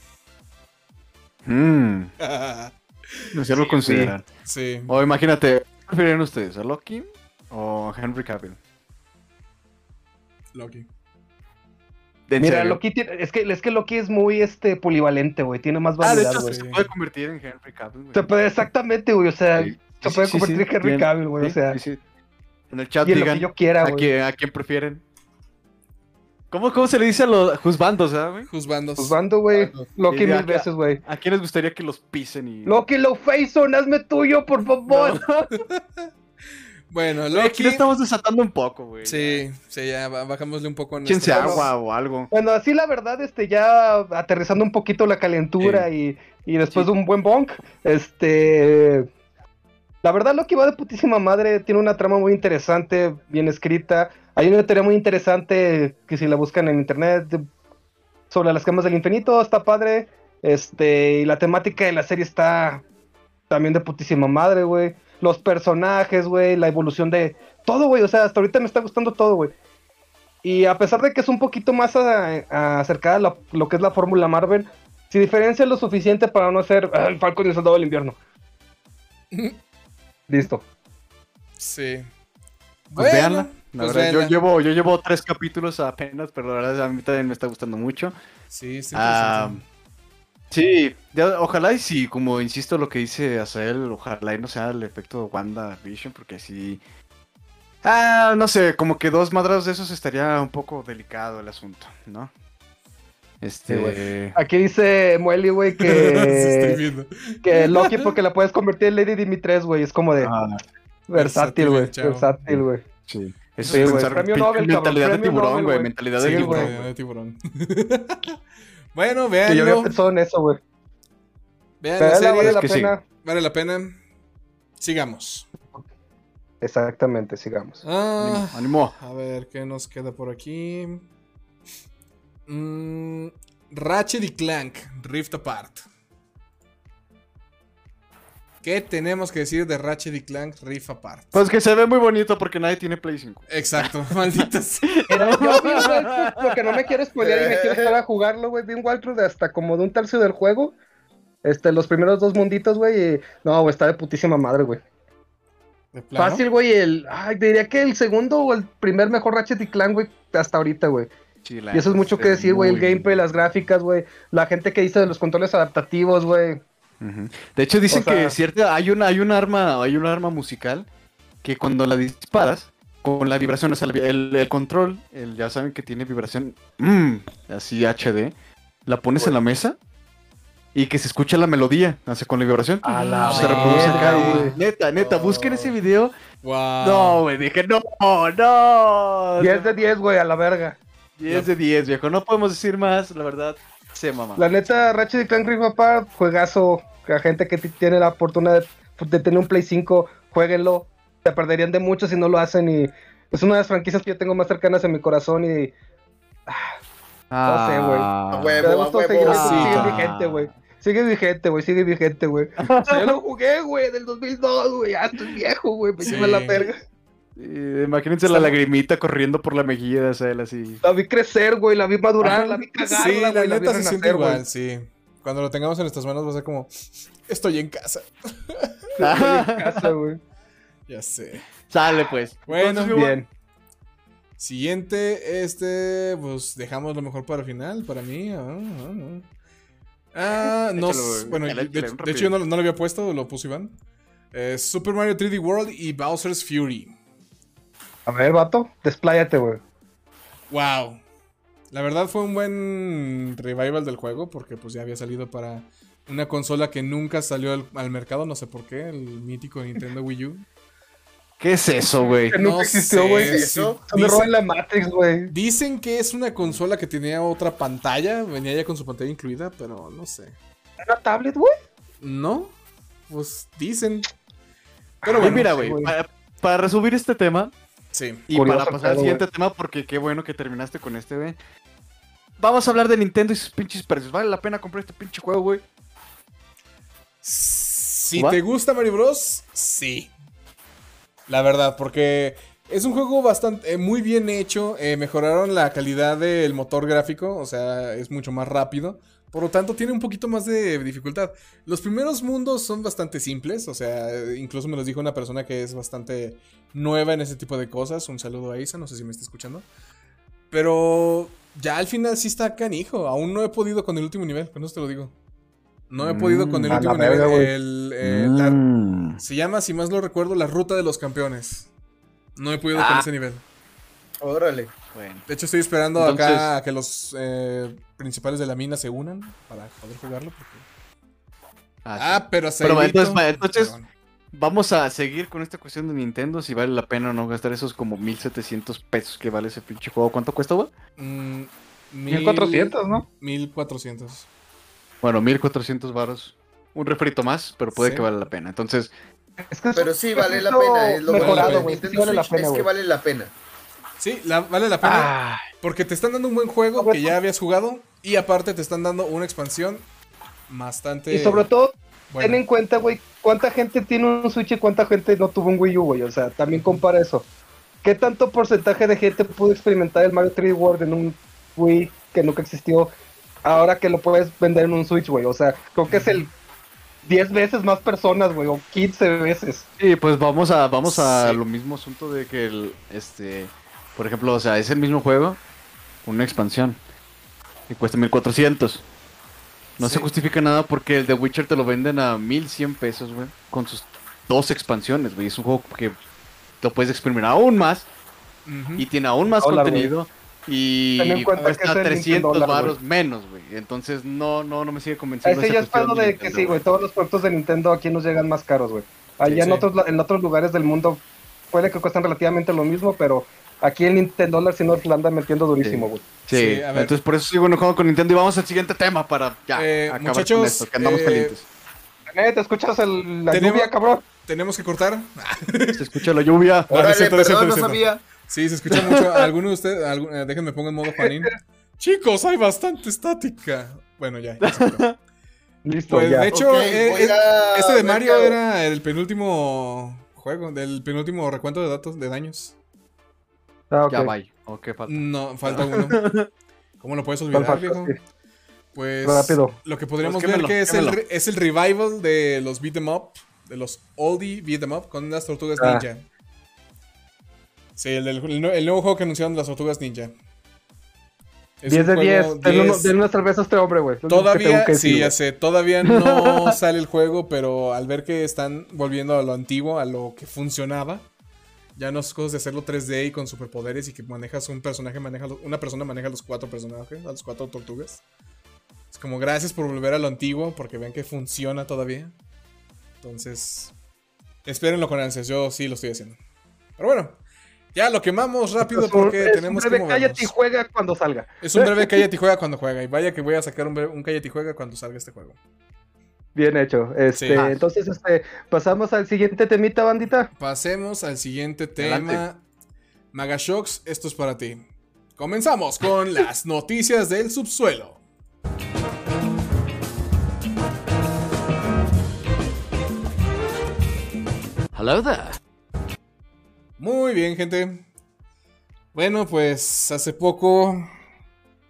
Mmm. (laughs) no se lo consideran. Sí. O imagínate, ¿qué prefieren ustedes? ¿A Loki o Henry Cavill? Loki. Mira, Loki es que es que Loki es muy este polivalente, güey, tiene más variedad, ah, de hecho, se puede convertir en Henry Cavill, güey. Se puede exactamente, güey, o sea, se puede convertir en Henry Cavill, güey, o sea. En el chat digan yo quiera, a, quién, a quién prefieren. ¿Cómo, ¿Cómo, se le dice a los juzbandos, eh, güey? Juzbandos. Juzbando, güey. Loki mil veces, güey. ¿A quién les gustaría que los pisen y. Loki, lo Faison, hazme tuyo, por favor. (laughs) Bueno, Loki. Aquí lo estamos desatando un poco, güey. Sí, sí, ya bajámosle un poco. Échense agua o algo. Bueno, así la verdad, este, ya aterrizando un poquito la calentura y, y, después de un buen bonk, este. La verdad, Loki va de putísima madre. Tiene una trama muy interesante, bien escrita. Hay una teoría muy interesante que si la buscan en internet sobre las gemas del infinito, está padre. Este, y la temática de la serie está también de putísima madre, güey los personajes, güey, la evolución de todo, güey. O sea, hasta ahorita me está gustando todo, güey. Y a pesar de que es un poquito más acercada a lo, que es la fórmula Marvel, se diferencia lo suficiente para no ser ah, el Falcon y el Soldado del Invierno. (laughs) Listo. Sí. Pues veanla. Pues yo, llevo, yo llevo tres capítulos apenas, pero la verdad a mí también me está gustando mucho. Sí, sí. Ah, Sí, ojalá y sí, como insisto lo que dice Azael, ojalá y no sea el efecto Wanda Vision, porque si... Ah, no sé, como que dos madras de esos estaría un poco delicado el asunto, ¿no? Este... Aquí dice Mueli, güey, que... (laughs) que Loki porque la puedes convertir en Lady Dimitres, güey, es como de... Ah, versátil, güey, versátil, güey. Sí. Eso es pensar, premio Nobel, mentalidad de tiburón, güey, mentalidad de tiburón. de (laughs) tiburón. Bueno, vean. Yo había pensado en eso, güey. Vean la serie. Vale la pena. Vale la pena. Sigamos. Exactamente, sigamos. Ah, Animo. A ver, ¿qué nos queda por aquí? Mm, Ratchet y Clank, Rift Apart. ¿Qué tenemos que decir de Ratchet y Clank Rift Apart? Pues que se ve muy bonito porque nadie tiene Play 5. Exacto, (laughs) yo vi un que no me quiero spoilear y me quiero estar a jugarlo, güey. Vi un walkthrough de hasta como de un tercio del juego. Este, los primeros dos munditos, güey. Y... No, güey, está de putísima madre, güey. Fácil, güey. El... Ay, diría que el segundo o el primer mejor Ratchet y Clank, güey, hasta ahorita, güey. y eso es mucho que decir, güey. El gameplay, las gráficas, güey. La gente que dice de los controles adaptativos, güey. De hecho, dicen que cierta, hay una, hay un arma, hay un arma musical que cuando la disparas, con la vibración, o sea, el, control, el, ya saben que tiene vibración mm, así HD, la pones en la mesa y que se escucha la melodía, hace con la vibración. A la se reproduce acá, Neta, neta, busquen ese video. No, güey, dije, no, no. 10 de 10, güey, a la verga. 10 de 10, viejo. No podemos decir más, la verdad. Sí, mamá. La neta, Ratchet y Clank Rift Apart, juegazo la gente que tiene la oportunidad de, tener un Play 5, jueguenlo. Se perderían de mucho si no lo hacen y es una de las franquicias que yo tengo más cercanas en mi corazón y Ah, no sé, güey. Sigue vigente, güey. Sigue vigente, güey, sigue vigente, güey. (laughs) yo lo jugué, güey, del 2002, güey. Ya estoy viejo, güey. Me sí. la verga. Imagínense la lagrimita corriendo por la mejilla de Cell así. La vi crecer, güey, la vi madurar, la vi cagar. Sí, la, la neta se siente igual, sí. Cuando lo tengamos en nuestras manos va a ser como, estoy en casa. (laughs) estoy en casa, güey. (laughs) Ya sé. Sale, pues. Bueno, bien. Siguiente, este, pues dejamos lo mejor para el final, para mí. Ah, ah, ah. (laughs) no, bueno, de, hecho yo no, lo había puesto, lo puso Iván. Eh, Super Mario 3D World y Bowser's Fury. A ver, vato, despláyate, güey. Wow. La verdad fue un buen revival del juego porque pues ya había salido para una consola que nunca salió al, al mercado, no sé por qué, el mítico Nintendo Wii U. ¿Qué es eso, güey? Que nunca existió, güey. eso? Me roban la Matrix, güey. Dicen que es una consola que tenía otra pantalla. Venía ya con su pantalla incluida, pero no sé. ¿Una tablet, güey? No. Pues dicen. Pero bueno, mira, güey. Para, resumir este tema. Sí. Y para pasar al siguiente tema, porque qué bueno que terminaste con este, güey. Vamos a hablar de Nintendo y sus pinches precios. ¿Vale la pena comprar este pinche juego, güey? Si te gusta Mario Bros, sí. La verdad, porque es un juego bastante, eh, muy bien hecho. Eh, mejoraron la calidad del motor gráfico, o sea, es mucho más rápido. Por lo tanto, tiene un poquito más de dificultad. Los primeros mundos son bastante simples, o sea, incluso me los dijo una persona que es bastante nueva en ese tipo de cosas. Un saludo a Isa, no sé si me está escuchando. Pero ya al final sí está canijo. Aún no he podido con el último nivel, pero no te lo digo. No he podido con el mm, último nivel. El, mm. se llama, si más lo recuerdo, la ruta de los campeones. No he podido con ah. ese nivel. Órale. De hecho, estoy esperando acá a que los eh, principales de la mina se unan para poder jugarlo. Ah, ah pero, pero entonces, vamos a seguir con esta cuestión de Nintendo. Si vale la pena o no gastar esos como 1700 pesos que vale ese pinche juego. ¿Cuánto cuesta, güey? Mm, 1400, ¿no? 1400. Bueno, 1400 varos. Un refrito más, pero puede que vale la pena. Entonces. pero sí vale la pena. Es lo mejorado, güey. vale la pena, es que vale la pena. Sí, vale la pena. Porque te están dando un buen juego que ya habías jugado. Y aparte te están dando una expansión bastante. Y sobre todo, ten en cuenta, güey, cuánta gente tiene un Switch y cuánta gente no tuvo un Wii U, güey. O sea, también compara eso. ¿Qué tanto porcentaje de gente pudo experimentar el Mario 3D World en un Wii que nunca existió? ahora que lo puedes vender en un Switch, güey. O sea, creo que es el 10 veces más personas, güey, o 15 veces. Sí, pues vamos a vamos a lo mismo asunto de que el este, por ejemplo, o sea, es el mismo juego, una expansión y cuesta 1400. No se justifica nada porque el de Witcher te lo venden a 1100 pesos, güey, con sus dos expansiones, güey. Es un juego que lo puedes experimentar aún más y tiene aún más contenido. Y cuesta 300 baros menos, güey. Entonces no, no, no me sigue convenciendo. Ese ya es pedo de, que sí, güey. Todos los productos de Nintendo aquí nos llegan más caros, güey. Allá en, Otros, en otros lugares del mundo puede que cuestan relativamente lo mismo, pero aquí el Nintendo nos la anda metiendo durísimo, güey. Sí, entonces por eso sigo enojado con Nintendo y vamos al siguiente tema para ya eh, acabar muchachos, con esto, que andamos eh, calientes. ¿Te escuchas el, la lluvia, cabrón? Tenemos que cortar. (laughs) Se escucha la lluvia. Órale, perdón, no sabía. Sí, se escucha mucho. (laughs) ¿Alguno de ustedes? Eh, déjenme pongo en modo Juanín. (laughs) Chicos, hay bastante estática. Bueno, ya. Listo, pues, De hecho, eh, eh, este de Mario era el penúltimo juego, del penúltimo recuento de datos, de daños. Ah, Ya va. ¿O qué falta? No, falta uno. (laughs) ¿Cómo lo puedes olvidar, viejo? Pues Rápido. lo que podríamos pues ver que es el, es el revival de los beat em up, de los oldie beat em up con las tortugas ah. ninja. Sí, el, el, nuevo juego que anunciaron de las tortugas ninja. 10 de 10. Den unas cervezas a este hombre, güey. Todavía, sí, ya sé. Todavía no (laughs) sale el juego, pero al ver que están volviendo a lo antiguo, a lo que funcionaba, ya no es cosas de hacerlo 3D y con superpoderes y que manejas un personaje, maneja una persona maneja los cuatro personajes, a los cuatro tortugas. Es como gracias por volver a lo antiguo, porque ven que funciona todavía. Entonces, espérenlo con ansias. Yo sí lo estoy haciendo. Pero bueno, ya lo quemamos rápido porque tenemos que. Es un breve cállate y juega cuando salga. Es un breve cállate y juega cuando juega. Y vaya que voy a sacar un, un cállate y juega cuando salga este juego. Bien hecho. Este, Entonces, este, pasamos al siguiente temita, bandita. Pasemos al siguiente tema. Magashocks, esto es para ti. Comenzamos con (laughs) las noticias del subsuelo. Hello there. Muy bien, gente. Bueno, pues hace poco.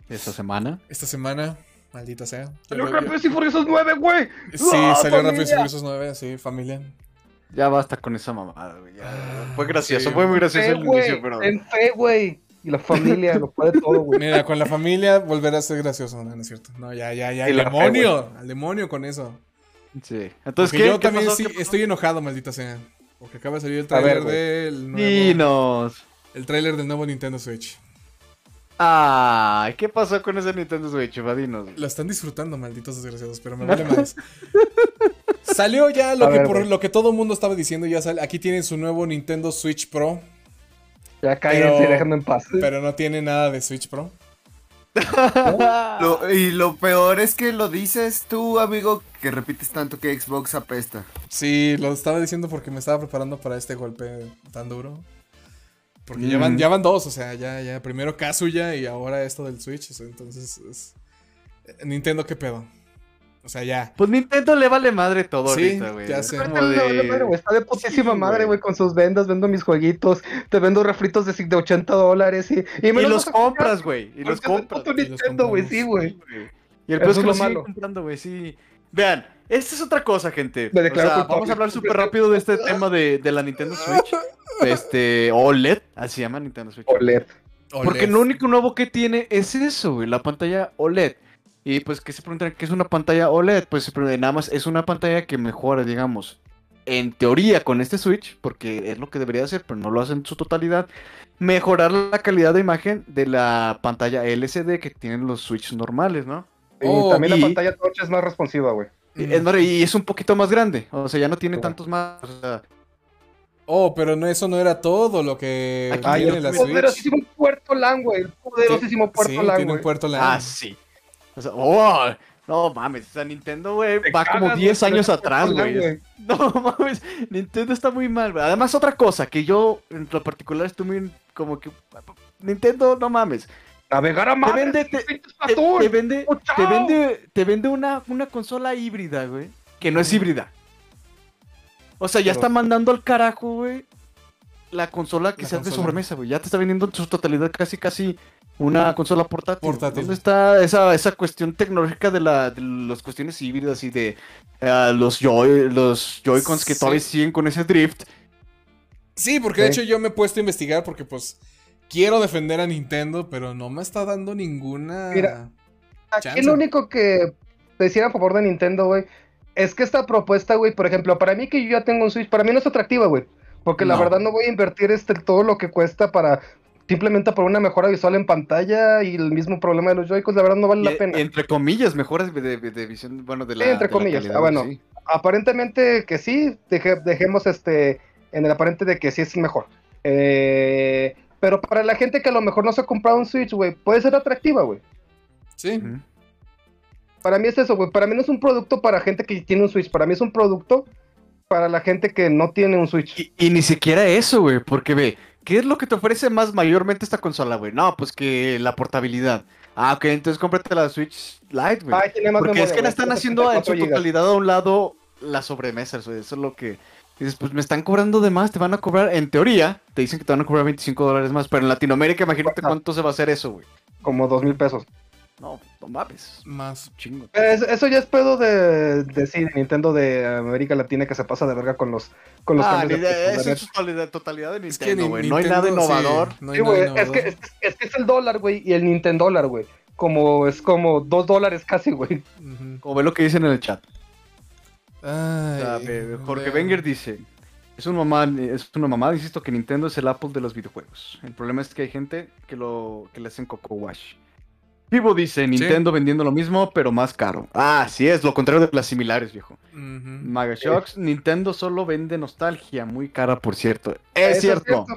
¿Esta semana? Esta semana, maldita sea. Salió Rápidos y Furiosos 9, güey. Sí, ¡Ah, salió Rápidos y Furiosos 9, sí, familia. Ya basta con esa mamada, güey. Ah, fue gracioso, fue muy gracioso el inicio, pero. En fe, güey. Y la familia, lo puede todo, güey. Mira, con la familia volverá a ser gracioso, no, no es cierto. No, ya, ya, ya. El demonio, al demonio con eso. Sí. Entonces, ¿qué, yo también sí estoy enojado, maldita sea. Porque acaba de salir el trailer del nuevo. El trailer del nuevo Nintendo Switch. Ay, ¿qué pasó con ese Nintendo Switch, Vadinos? Lo están disfrutando, malditos desgraciados, pero me (laughs) vale más. Salió ya lo que por lo que todo el mundo estaba diciendo, ya sale. Aquí tienen su nuevo Nintendo Switch Pro. Ya cállense, déjenme en paz. Pero no tiene nada de Switch Pro. (laughs) y lo peor es que lo dices tú, amigo, que repites tanto que Xbox apesta. Sí, lo estaba diciendo porque me estaba preparando para este golpe tan duro. Porque ya, van, mm. ya van dos, o sea, ya, ya. Primero Kazuya y ahora esto del Switch. Entonces, Nintendo, ¿qué pedo? O sea, ya. Pues Nintendo le vale madre todo ahorita, güey. Ya sé. Está de putísima madre, güey, con sus vendas. Vendo mis jueguitos. Te vendo refritos de, de 80 dólares. Y, y, los compras, güey. Y los compras. Nintendo, güey, sí, güey. Y el peor es que lo malo. comprando, güey, sí. Vean, esta es otra cosa, gente. O sea, vamos a hablar súper rápido de este (laughs) tema de, de la Nintendo Switch. Este, OLED, así se llama Nintendo Switch. OLED. Porque lo único nuevo que tiene es eso, güey, la pantalla OLED. Y pues que se preguntan qué es una pantalla OLED, pues nada más es una pantalla que mejora, digamos, en teoría con este Switch, porque es lo que debería hacer, pero no lo hace en su totalidad, mejorar la calidad de imagen de la pantalla LCD que tienen los Switch normales, ¿no? Y oh, también la pantalla touch es más responsiva, güey. Y, es, un poquito más grande, o sea, ya no tiene tantos más, o sea, Oh, pero no, eso no era todo lo que Aquí tiene la Switch. Poderosísimo puerto LAN, güey. Poderosísimo puerto sí, LAN, tiene un puerto LAN. Ah, sí. O sea, oh, no mames, o sea, Nintendo, güey, va como 10 años atrás, güey. (laughs) No mames, Nintendo está muy mal, güey. Además, otra cosa que yo, en lo particular, estoy muy como que. Nintendo, no mames. Navegar a te vende, te, te, vende, te vende, te vende una, una consola híbrida, güey. Que no es híbrida. O sea, ya está mandando al carajo, güey. La consola que se hace de sobremesa, güey. Ya te está vendiendo en su totalidad casi, casi una consola portátil. ¿Dónde está esa, esa cuestión tecnológica de, la, de las cuestiones híbridas y de uh, los Joy, los Joy-Cons que todavía siguen con ese drift? Sí, porque de hecho yo me he puesto a investigar porque pues quiero defender a Nintendo, pero no me está dando ninguna. Mira, aquí lo único que decir a favor de Nintendo, güey, es que esta propuesta, güey, por ejemplo, para mí que yo ya tengo un Switch, para mí no es atractiva, güey. Porque la verdad no voy a invertir este todo lo que cuesta para simplemente por una mejora visual en pantalla y el mismo problema de los Joy-Cons, la verdad no vale la pena. Entre comillas, mejoras de, visión, bueno, de la. Sí, entre comillas, ah, bueno, aparentemente que sí, dejemos este en el aparente de que sí es mejor. Eh, pero para la gente que a lo mejor no se ha comprado un Switch, güey, puede ser atractiva, güey. Sí. Para mí es eso, güey. Para mí no es un producto para gente que tiene un Switch. Para mí es un producto para la gente que no tiene un Switch. Y, ni siquiera eso, güey. Porque ve, ¿qué es lo que te ofrece más mayormente esta consola, güey? No, pues que la portabilidad. Ah, ok, entonces cómprate la Switch Lite, güey. Porque es que la están haciendo en su totalidad a un lado la sobremesa, eso, eso es lo que... Dices, pues me están cobrando de más, te van a cobrar, en teoría, te dicen que te van a cobrar 25 dólares más, pero en Latinoamérica imagínate cuánto se va a hacer eso, güey. Como dos mil pesos. No, no mames. Más chingo. eso ya es pedo de, de, sí, de Nintendo de América Latina que se pasa de verga con los con los ah, cambios de, es su totalidad, de Nintendo, güey. no hay nada innovador. no hay Es, que, es, que es el dólar, güey, y el Nintendo dólar, güey. Como es como dos dólares casi, güey. Como ve lo que dicen en el chat. Ay, Jorge Wenger dice, es, un mamá, es una mamá, insisto, que Nintendo es el Apple de los videojuegos. El problema es que hay gente que lo que le hacen coco wash. Vivo dice, Nintendo vendiendo lo mismo, pero más caro. Ah, sí es, lo contrario de las similares, viejo. Magashocks, Nintendo solo vende nostalgia, muy cara, por cierto. Es, cierto.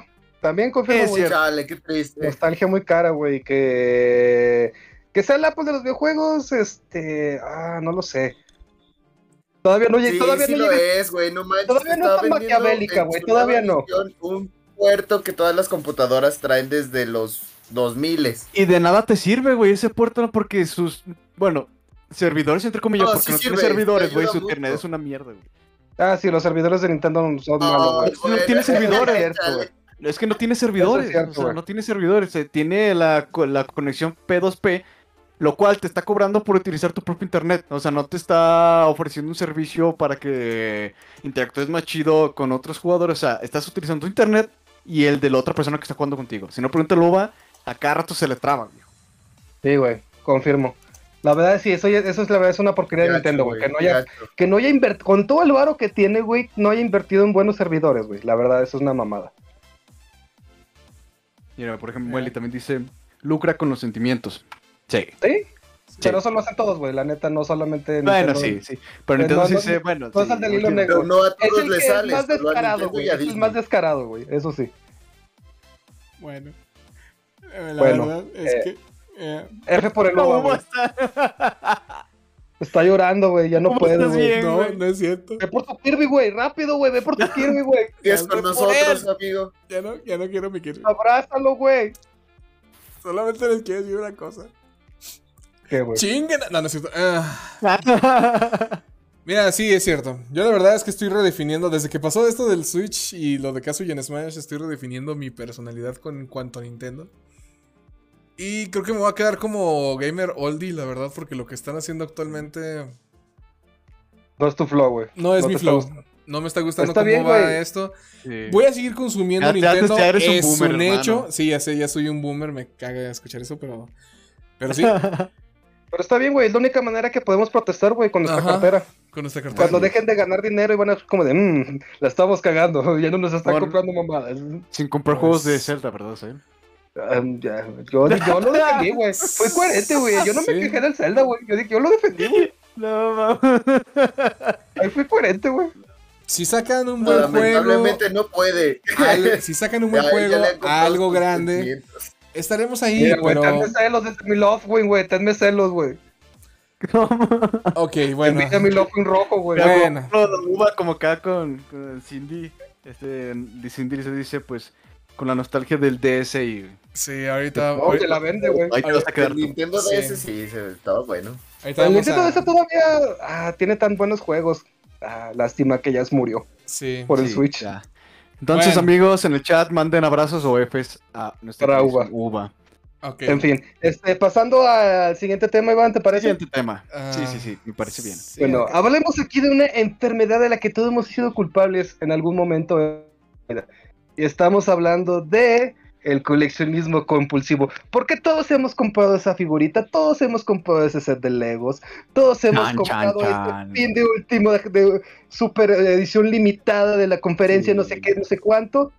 También confirmo, güey. Chale, qué triste. Nostalgia muy cara, güey, que... Que sea el Apple de los videojuegos, este... Ah, no lo sé. Todavía no, sí, todavía sí no lo es, güey, no manches. Todavía no está maquiavélica, güey, todavía no. Un puerto que todas las computadoras traen desde los 2000. Y de nada te sirve, güey, ese puerto porque sus, bueno, servidores entre comillas, porque no tiene servidores, güey, su internet es una mierda, güey. Ah, sí, los servidores de Nintendo son malos, güey. No tiene (laughs) servidores. Es que no tiene servidores. o sea, no tiene servidores. Tiene la, la conexión P2P lo cual te está cobrando por utilizar tu propio internet. O sea, no te está ofreciendo un servicio para que interactúes más chido con otros jugadores. O sea, estás utilizando tu internet y el de la otra persona que está jugando contigo. Si no, pregúntalo, va, a cada rato se le traba, güey. Sí, güey, confirmo. La verdad, sí, eso, eso es la verdad, es una porquería de Nintendo, güey. Que no haya, que no haya invertido, con todo el varo que tiene, güey, no haya invertido en buenos servidores, güey. La verdad, eso es una mamada. Mira, por ejemplo, Welly también dice, lucra con los sentimientos. Sí. ¿Sí? Pero eso lo hacen todos, güey. La neta, no solamente. Bueno, sí, sí. Pero Nintendo sí se. Bueno, no es el del hilo negro. no a todos les sale. Es más descarado, güey. Es el más descarado, güey. Eso sí. Bueno. Eh, la bueno, verdad es eh, que. Eh, F por el uva, güey. Está llorando, güey. Ya no puedo, güey. No, no es cierto. Ve por tu Kirby, güey. Rápido, güey. Ve por tu Kirby, (laughs) güey. Y es con nosotros, amigo. Ya no, ya no quiero mi Kirby. Abrázalo, güey. Solamente les quiero decir una cosa. ¿Qué, güey? Chinguen. No, no es cierto. Ah. (laughs) Mira, sí, es cierto. Yo la verdad es que estoy redefiniendo, desde que pasó esto del Switch y lo de Kazuya en Smash, estoy redefiniendo mi personalidad con cuanto a Nintendo. Y creo que me voy a quedar como gamer oldie, la verdad, porque lo que están haciendo actualmente... No es tu flow, güey. No es mi flow. No me está gustando cómo va esto. Voy a seguir consumiendo Nintendo. es un, hecho. Sí, ya sé, ya soy un boomer. Me caga escuchar eso, pero. Pero sí. (laughs) pero está bien, güey. Es la única manera que podemos protestar, güey, con nuestra cartera. Con nuestra cartera. Cuando dejen de ganar dinero y van a como de, mmm, la estamos cagando. (laughs) Ya no nos están comprando mamadas. Sin comprar juegos de Zelda, ¿verdad? ¿Sí? Um, ya, yo, yo, lo (laughs) defendí, güey. Fue coherente, güey. Yo no me quejé del Zelda, güey. Yo dije, yo lo defendí, güey. (laughs) No, mames. Ahí fue coherente, güey. Si sacan un buen juego. no puede. si sacan un buen juego, algo grande. Estaremos ahí, Mira, pero. Tenme celos de mi Lovewing, güey. Tenme celos, güey. ok, bueno. Envidia mi Lovewing rojo, güey. Bueno. como acá con, con Cindy. Este, Cindy se dice, pues, con la nostalgia del DS y. Sí, ahorita. No, la vende, güey. El Nintendo DS sí, sí estaba bueno. El Nintendo DS todavía ah, tiene tan buenos juegos. Ah, lástima que ya murió. Sí. Por el Switch. Entonces, amigos, en el chat manden abrazos o Fs a nuestra uva. uva. En fin, este, pasando al siguiente tema, Iván, ¿te parece? Siguiente tema. sí, sí, sí, me parece bien. bueno, hablemos aquí de una enfermedad de la que todos hemos sido culpables en algún momento. Y estamos hablando de el coleccionismo compulsivo. Porque todos hemos comprado esa figurita, todos hemos comprado ese set de Legos, todos hemos comprado este fin de último de, super edición limitada de la conferencia, no sé qué, no sé cuánto.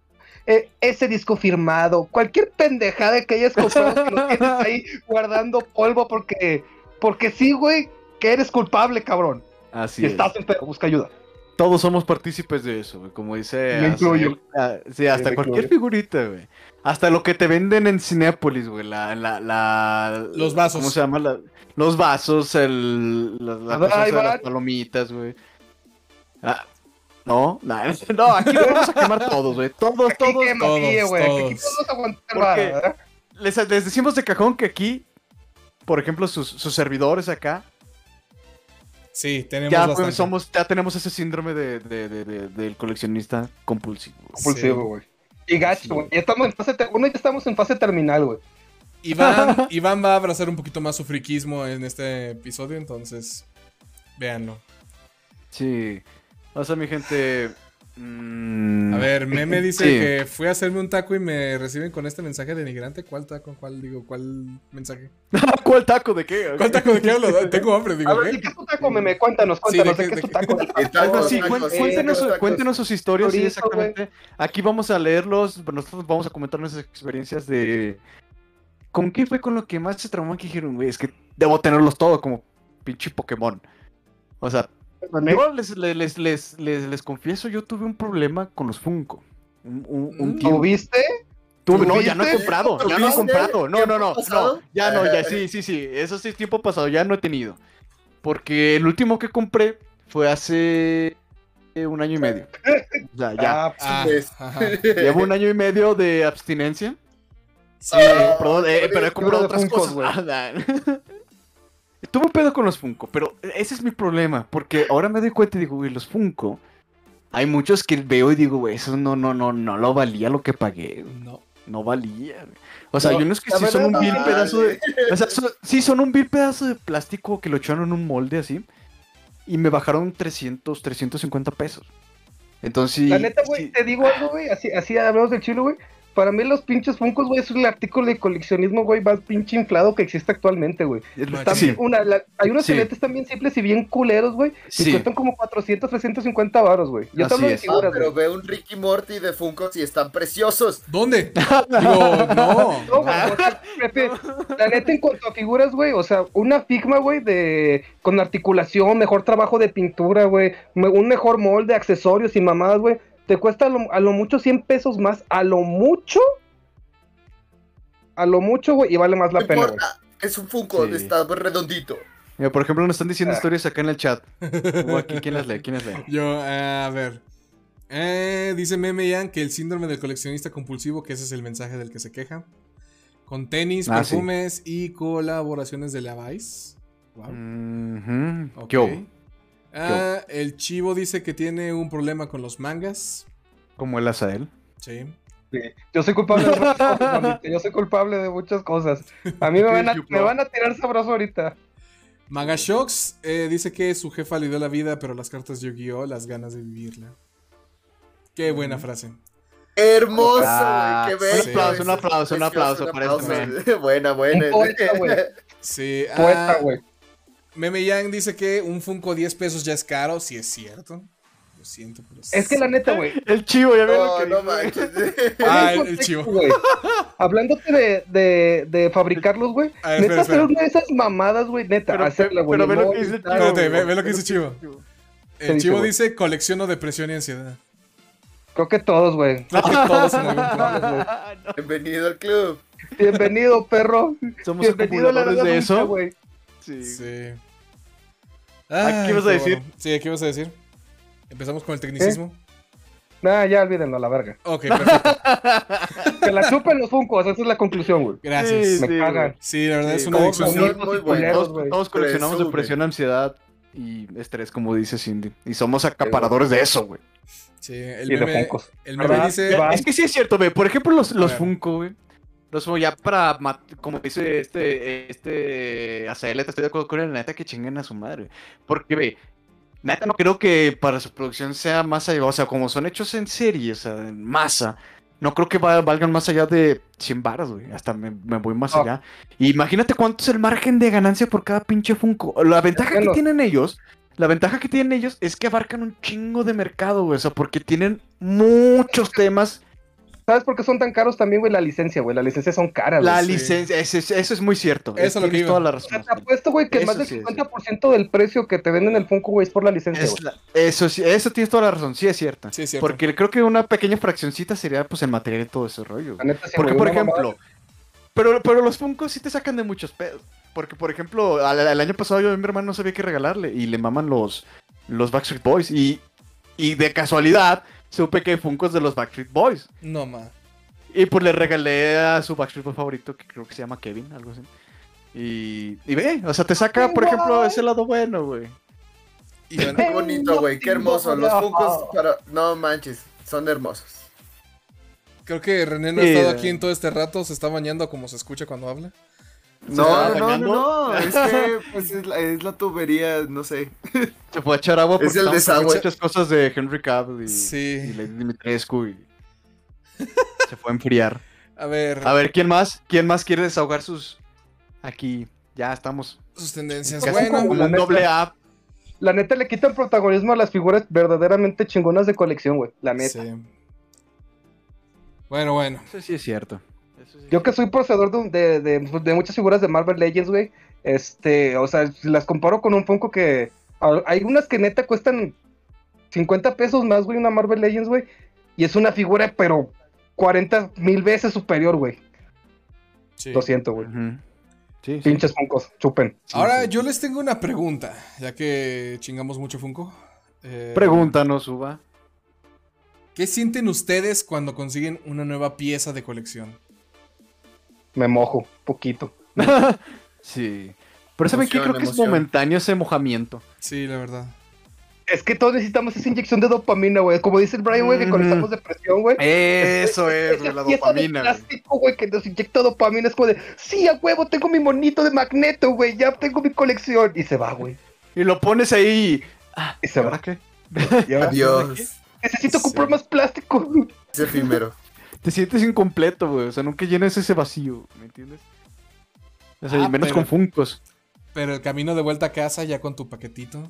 Eh, ese disco firmado, cualquier pendejada que hayas comprado que lo tienes (laughs) ahí guardando polvo porque, porque sí, güey, que eres culpable, cabrón. Así y estás enfermo, busca ayuda todos somos partícipes de eso, güey. Como dice. Me incluyo. sí, hasta cualquier figurita, güey. Hasta lo que te venden en Cinépolis, güey. La, la, la, los vasos. ¿Cómo se llama? los vasos, el, la, de las palomitas, güey. Ah, no, (laughs) no, aquí lo vamos a quemar todos, güey. Todos, aquí todos, quema, todos, aquí, todos. Aquí todos aguantar les, les decimos de cajón que aquí, por ejemplo, sus, sus servidores acá Sí, tenemos ya, pues, somos, ya tenemos ese síndrome de, de, de, del coleccionista compulsivo. Compulsivo, güey. Y gacho, güey. Ya estamos en fase, uno ya estamos en fase terminal, güey. Iván, (laughs) Iván va a abrazar un poquito más su friquismo en este episodio, entonces véanlo. Sí. O sea, mi gente, Mm, a ver, Meme dice que fui a hacerme un taco y me reciben con este mensaje denigrante. ¿Cuál taco? ¿Cuál digo? ¿Cuál mensaje? (laughs) ¿Cuál taco de qué? ¿Cuál taco de qué hablo? (laughs) Tengo hambre, digo. A ver, ¿qué es tu taco, Meme? Cuéntanos, cuéntanos, ¿de, qué es tu taco? sí, cuéntenos, sus historias, sí, exactamente. Aquí vamos a leerlos, nosotros vamos a comentar nuestras experiencias de... ¿Con qué fue con lo que más se traumó que dijeron, güey? Es que debo tenerlos todos como pinche Pokémon. O sea, yo les, les, les, les, confieso, yo tuve un problema con los Funko. Un, un, ¿Tuviste? Tuve, no, ya no he comprado, ya no he comprado. No, no, no, no, ya no, ya sí, sí, sí. Eso sí es tiempo pasado, ya no he tenido. Porque el último que compré fue hace un año y medio. O sea, ya. Ah, pues, Llevo un año y medio de abstinencia. Sí, perdón, eh, pero he comprado otras cosas, güey. (laughs) Tuve un pedo con los Funko, pero ese es mi problema, porque ahora me doy cuenta y digo, güey, los Funko, hay muchos que veo y digo, güey, eso no, no, no, no lo valía lo que pagué. No. No valía, O sea, yo no es que sí son un vil pedazo de. O sea, sí son un vil pedazo de plástico que lo echaron en un molde así. Y me bajaron 300, 350 pesos. Entonces. La neta, güey, te digo algo, güey. Así, así hablamos del chilo, güey. Para mí los pinches Funkos, güey, es el artículo de coleccionismo, güey, más pinche inflado que existe actualmente, güey. Una, hay unos sí. también simples y bien culeros, güey, y cuestan como 400, 350 baros, güey. Yo hablo de figuras, ah, Pero ve un Ricky Morty de Funkos y están preciosos. ¿Dónde? (laughs) no. (laughs) no la neta, en cuanto a figuras, güey, o sea, una Figma, güey, de con articulación, mejor trabajo de pintura, güey, un mejor molde, accesorios y mamadas, güey te cuesta a lo, mucho 100 pesos más, a lo mucho, a lo mucho, güey, y vale más la pena, güey. Es un Funko, está redondito. Mira, por ejemplo, nos están diciendo ah. historias acá en el chat. (laughs) aquí, ¿quién las lee? ¿Quién las lee? Yo, eh, a ver. Eh, dice Meme Yan que el síndrome del coleccionista compulsivo, que ese es el mensaje del que se queja. Con tenis, ah, perfumes y colaboraciones de Levi's. Wow. okay. Ah, el chivo dice que tiene un problema con los mangas. Como el Azael. Sí. sí. Yo soy culpable de muchas cosas, (laughs) Yo soy culpable de muchas cosas. A mí me, van, a, me van a tirar sabroso ahorita. Magashocks eh, dice que su jefa le dio la vida, pero las cartas Yu-Gi-Oh! las ganas de vivirla. Qué buena frase. Hermoso, ah, qué bello. Un aplauso, un aplauso, un aplauso, para este (laughs) Buena, buena. Sí, Poeta, güey. Meme Yang dice que un Funko 10 pesos ya es caro, si es cierto. Lo siento, pero es que la neta, güey. El chivo, ya veo que no manches. (laughs) ah, el, chivo. Hablándote de, de, de fabricarlos, güey. Neta, hacer una de esas mamadas, güey, neta, pero, hacerla, güey. Pero ve lo que dice Chivo. Espérate, ve, lo que dice Chivo. El Chivo dice colecciono depresión y ansiedad. Creo que todos, güey. Creo que todos en algún punto. (laughs) (laughs) Bienvenido al club. Bienvenido, perro. Somos Bienvenido a la de eso. güey. Sí. sí. ¿Qué ibas a decir? Sí, ¿qué ibas a decir? Empezamos con el tecnicismo. ¿Eh? Nah, ya olvídenlo a la verga. Ok, (laughs) perfecto. que la chupen los funcos, esa es la conclusión, güey. Gracias. Sí, Me cagan. Sí, la verdad es una adicción muy, buena. Todos, todos coleccionamos depresión, ansiedad y estrés, como dice Cindy. Y somos acaparadores de eso, güey. Sí, el meme, el meme dice... Es que sí es cierto, güey. Por ejemplo, los, los Funko, güey entonces, ya para, como dice este, este ACL, estoy de acuerdo con él, neta que chinguen a su madre. Porque, ve, neta no creo que para su producción sea más allá, o sea, como son hechos en serie, o sea, en masa, no creo que valgan más allá de 100 baros, güey. Hasta me, voy más allá. Imagínate cuánto es el margen de ganancia por cada pinche Funko. La ventaja que tienen ellos, la ventaja que tienen ellos es que abarcan un chingo de mercado, güey. O sea, porque tienen muchos temas ¿Sabes por qué son tan caros también, güey? La licencia, güey. Las licencias son caras, La licencia, eso, es muy cierto. Eso es lo que toda la razón. Te apuesto, güey, que más del 50% del precio que te venden el Funko, güey, es por la licencia, Eso sí, eso tienes toda la razón. Sí es cierto. Sí es cierto. Porque creo que una pequeña fraccioncita sería, pues, el material y todo ese rollo. Porque, por ejemplo... Pero, pero los Funko sí te sacan de muchos pedos. Porque, por ejemplo, el año pasado yo a mi hermano no sabía qué regalarle. Y le maman los, los Backstreet Boys. Y, y de casualidad supe que Funko es de los Backstreet Boys. No, ma. Y pues le regalé a su Backstreet Boy favorito, que creo que se llama Kevin, algo así. Y, y ve, o sea, te saca, por ejemplo, ese lado bueno, güey. Y qué bonito, güey, qué hermoso. Los Funkos, para... no manches, son hermosos. Creo que René no ha estado aquí en todo este rato, se está bañando como se escucha cuando habla. No, no, no, es que (laughs) pues, es, la, es, la, tubería, no sé. Se fue a echar agua porque es el desagüe. muchas cosas de Henry Cavill y, sí. y Lady Dimitrescu y se fue a enfriar. A ver. A ver, ¿quién más? ¿Quién más quiere desahogar sus. Aquí, ya estamos. Sus tendencias. Bueno, como un doble A. La neta le quita el protagonismo a las figuras verdaderamente chingonas de colección, güey. La neta. Sí. Bueno, bueno. Eso sí es cierto. Yo que soy poseedor de, de, de, muchas figuras de Marvel Legends, güey. Este, o sea, si las comparo con un Funko que. Hay unas que neta cuestan 50 pesos más, güey, una Marvel Legends, güey. Y es una figura, pero 40 mil veces superior, güey. Lo siento, güey. sí, Pinches Funkos, chupen. Ahora yo les tengo una pregunta, ya que chingamos mucho Funko. Eh, Pregúntanos, Uva. ¿Qué sienten ustedes cuando consiguen una nueva pieza de colección? Me mojo poquito. (laughs) sí. Pero ¿saben qué? Creo que es momentáneo ese mojamiento. Sí, la verdad. Es que todos necesitamos esa inyección de dopamina, güey. Como dice el Brian, güey, que cuando estamos depresión, güey. Eso es, la dopamina. El plástico, güey, que nos inyecta dopamina. Es como de, sí, a huevo, tengo mi monito de magneto, güey. Ya tengo mi colección. Y se va, güey. Y lo pones ahí. Ah, y se va. qué? Adiós. Necesito comprar más plástico. Es efímero. Te sientes incompleto, güey. O sea, nunca llenas ese vacío, ¿me entiendes? O sea, ah, menos con funcos. Pero el camino de vuelta a casa ya con tu paquetito.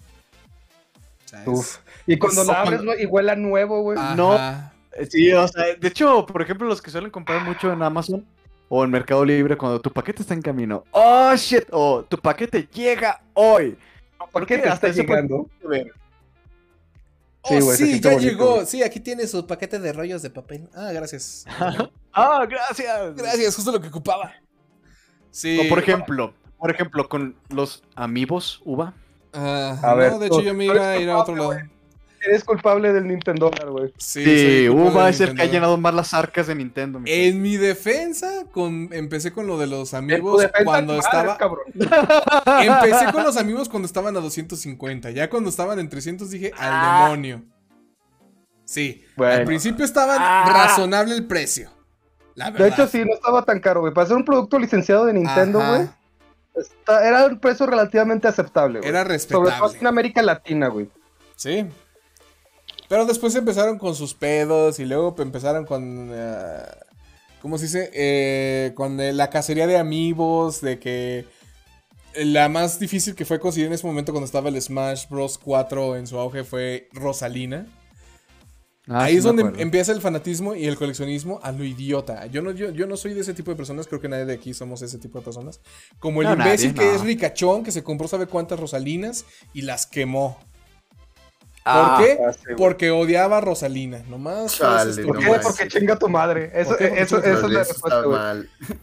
Uf. Y cuando lo abres y huele nuevo, güey. No. Sí, o sea, de hecho, por ejemplo, los que suelen comprar mucho en Amazon o en Mercado Libre, cuando tu paquete está en camino, oh shit, o tu paquete llega hoy. ¿Por qué te está llegando? Oh, sí, ya llegó. Sí, aquí tiene su paquete de rollos de papel. Ah, gracias. (laughs) ah, gracias. Gracias, justo lo que ocupaba. Sí. O por ejemplo, por ejemplo, con los amigos uva. Ah, a ver, de hecho yo me iba a ir a otro lado. Eres culpable del Nintendo, güey. Sí, Uva es el que ha llenado más las arcas de Nintendo. En mi defensa, con, empecé con lo de los amigos cuando estaba. (laughs) empecé con los amigos cuando estaban a 250. Ya cuando estaban en 300 dije al ah. demonio. Sí, al principio estaba ah. razonable el precio. de hecho, sí, no estaba tan caro, güey. Para ser un producto licenciado de Nintendo, güey era un precio relativamente aceptable, güey. Era respetable. Sobre todo en América Latina, güey. Sí. Pero después empezaron con sus pedos y luego empezaron con... Uh, ¿Cómo se dice? Eh, con la cacería de amigos, de que... La más difícil que fue conseguir en ese momento cuando estaba el Smash Bros. 4 en su auge fue Rosalina. Ah, Ahí es donde empieza el fanatismo y el coleccionismo a lo idiota. Yo no, yo, no soy de ese tipo de personas, creo que nadie de aquí somos ese tipo de personas. Como el imbécil que es ricachón, que se compró sabe cuántas Rosalinas y las quemó. ¿Por ah, qué? Ah, Porque odiaba a Rosalina. Nomás. ¿Por qué? Porque chinga tu madre. Eso, eso, es la respuesta,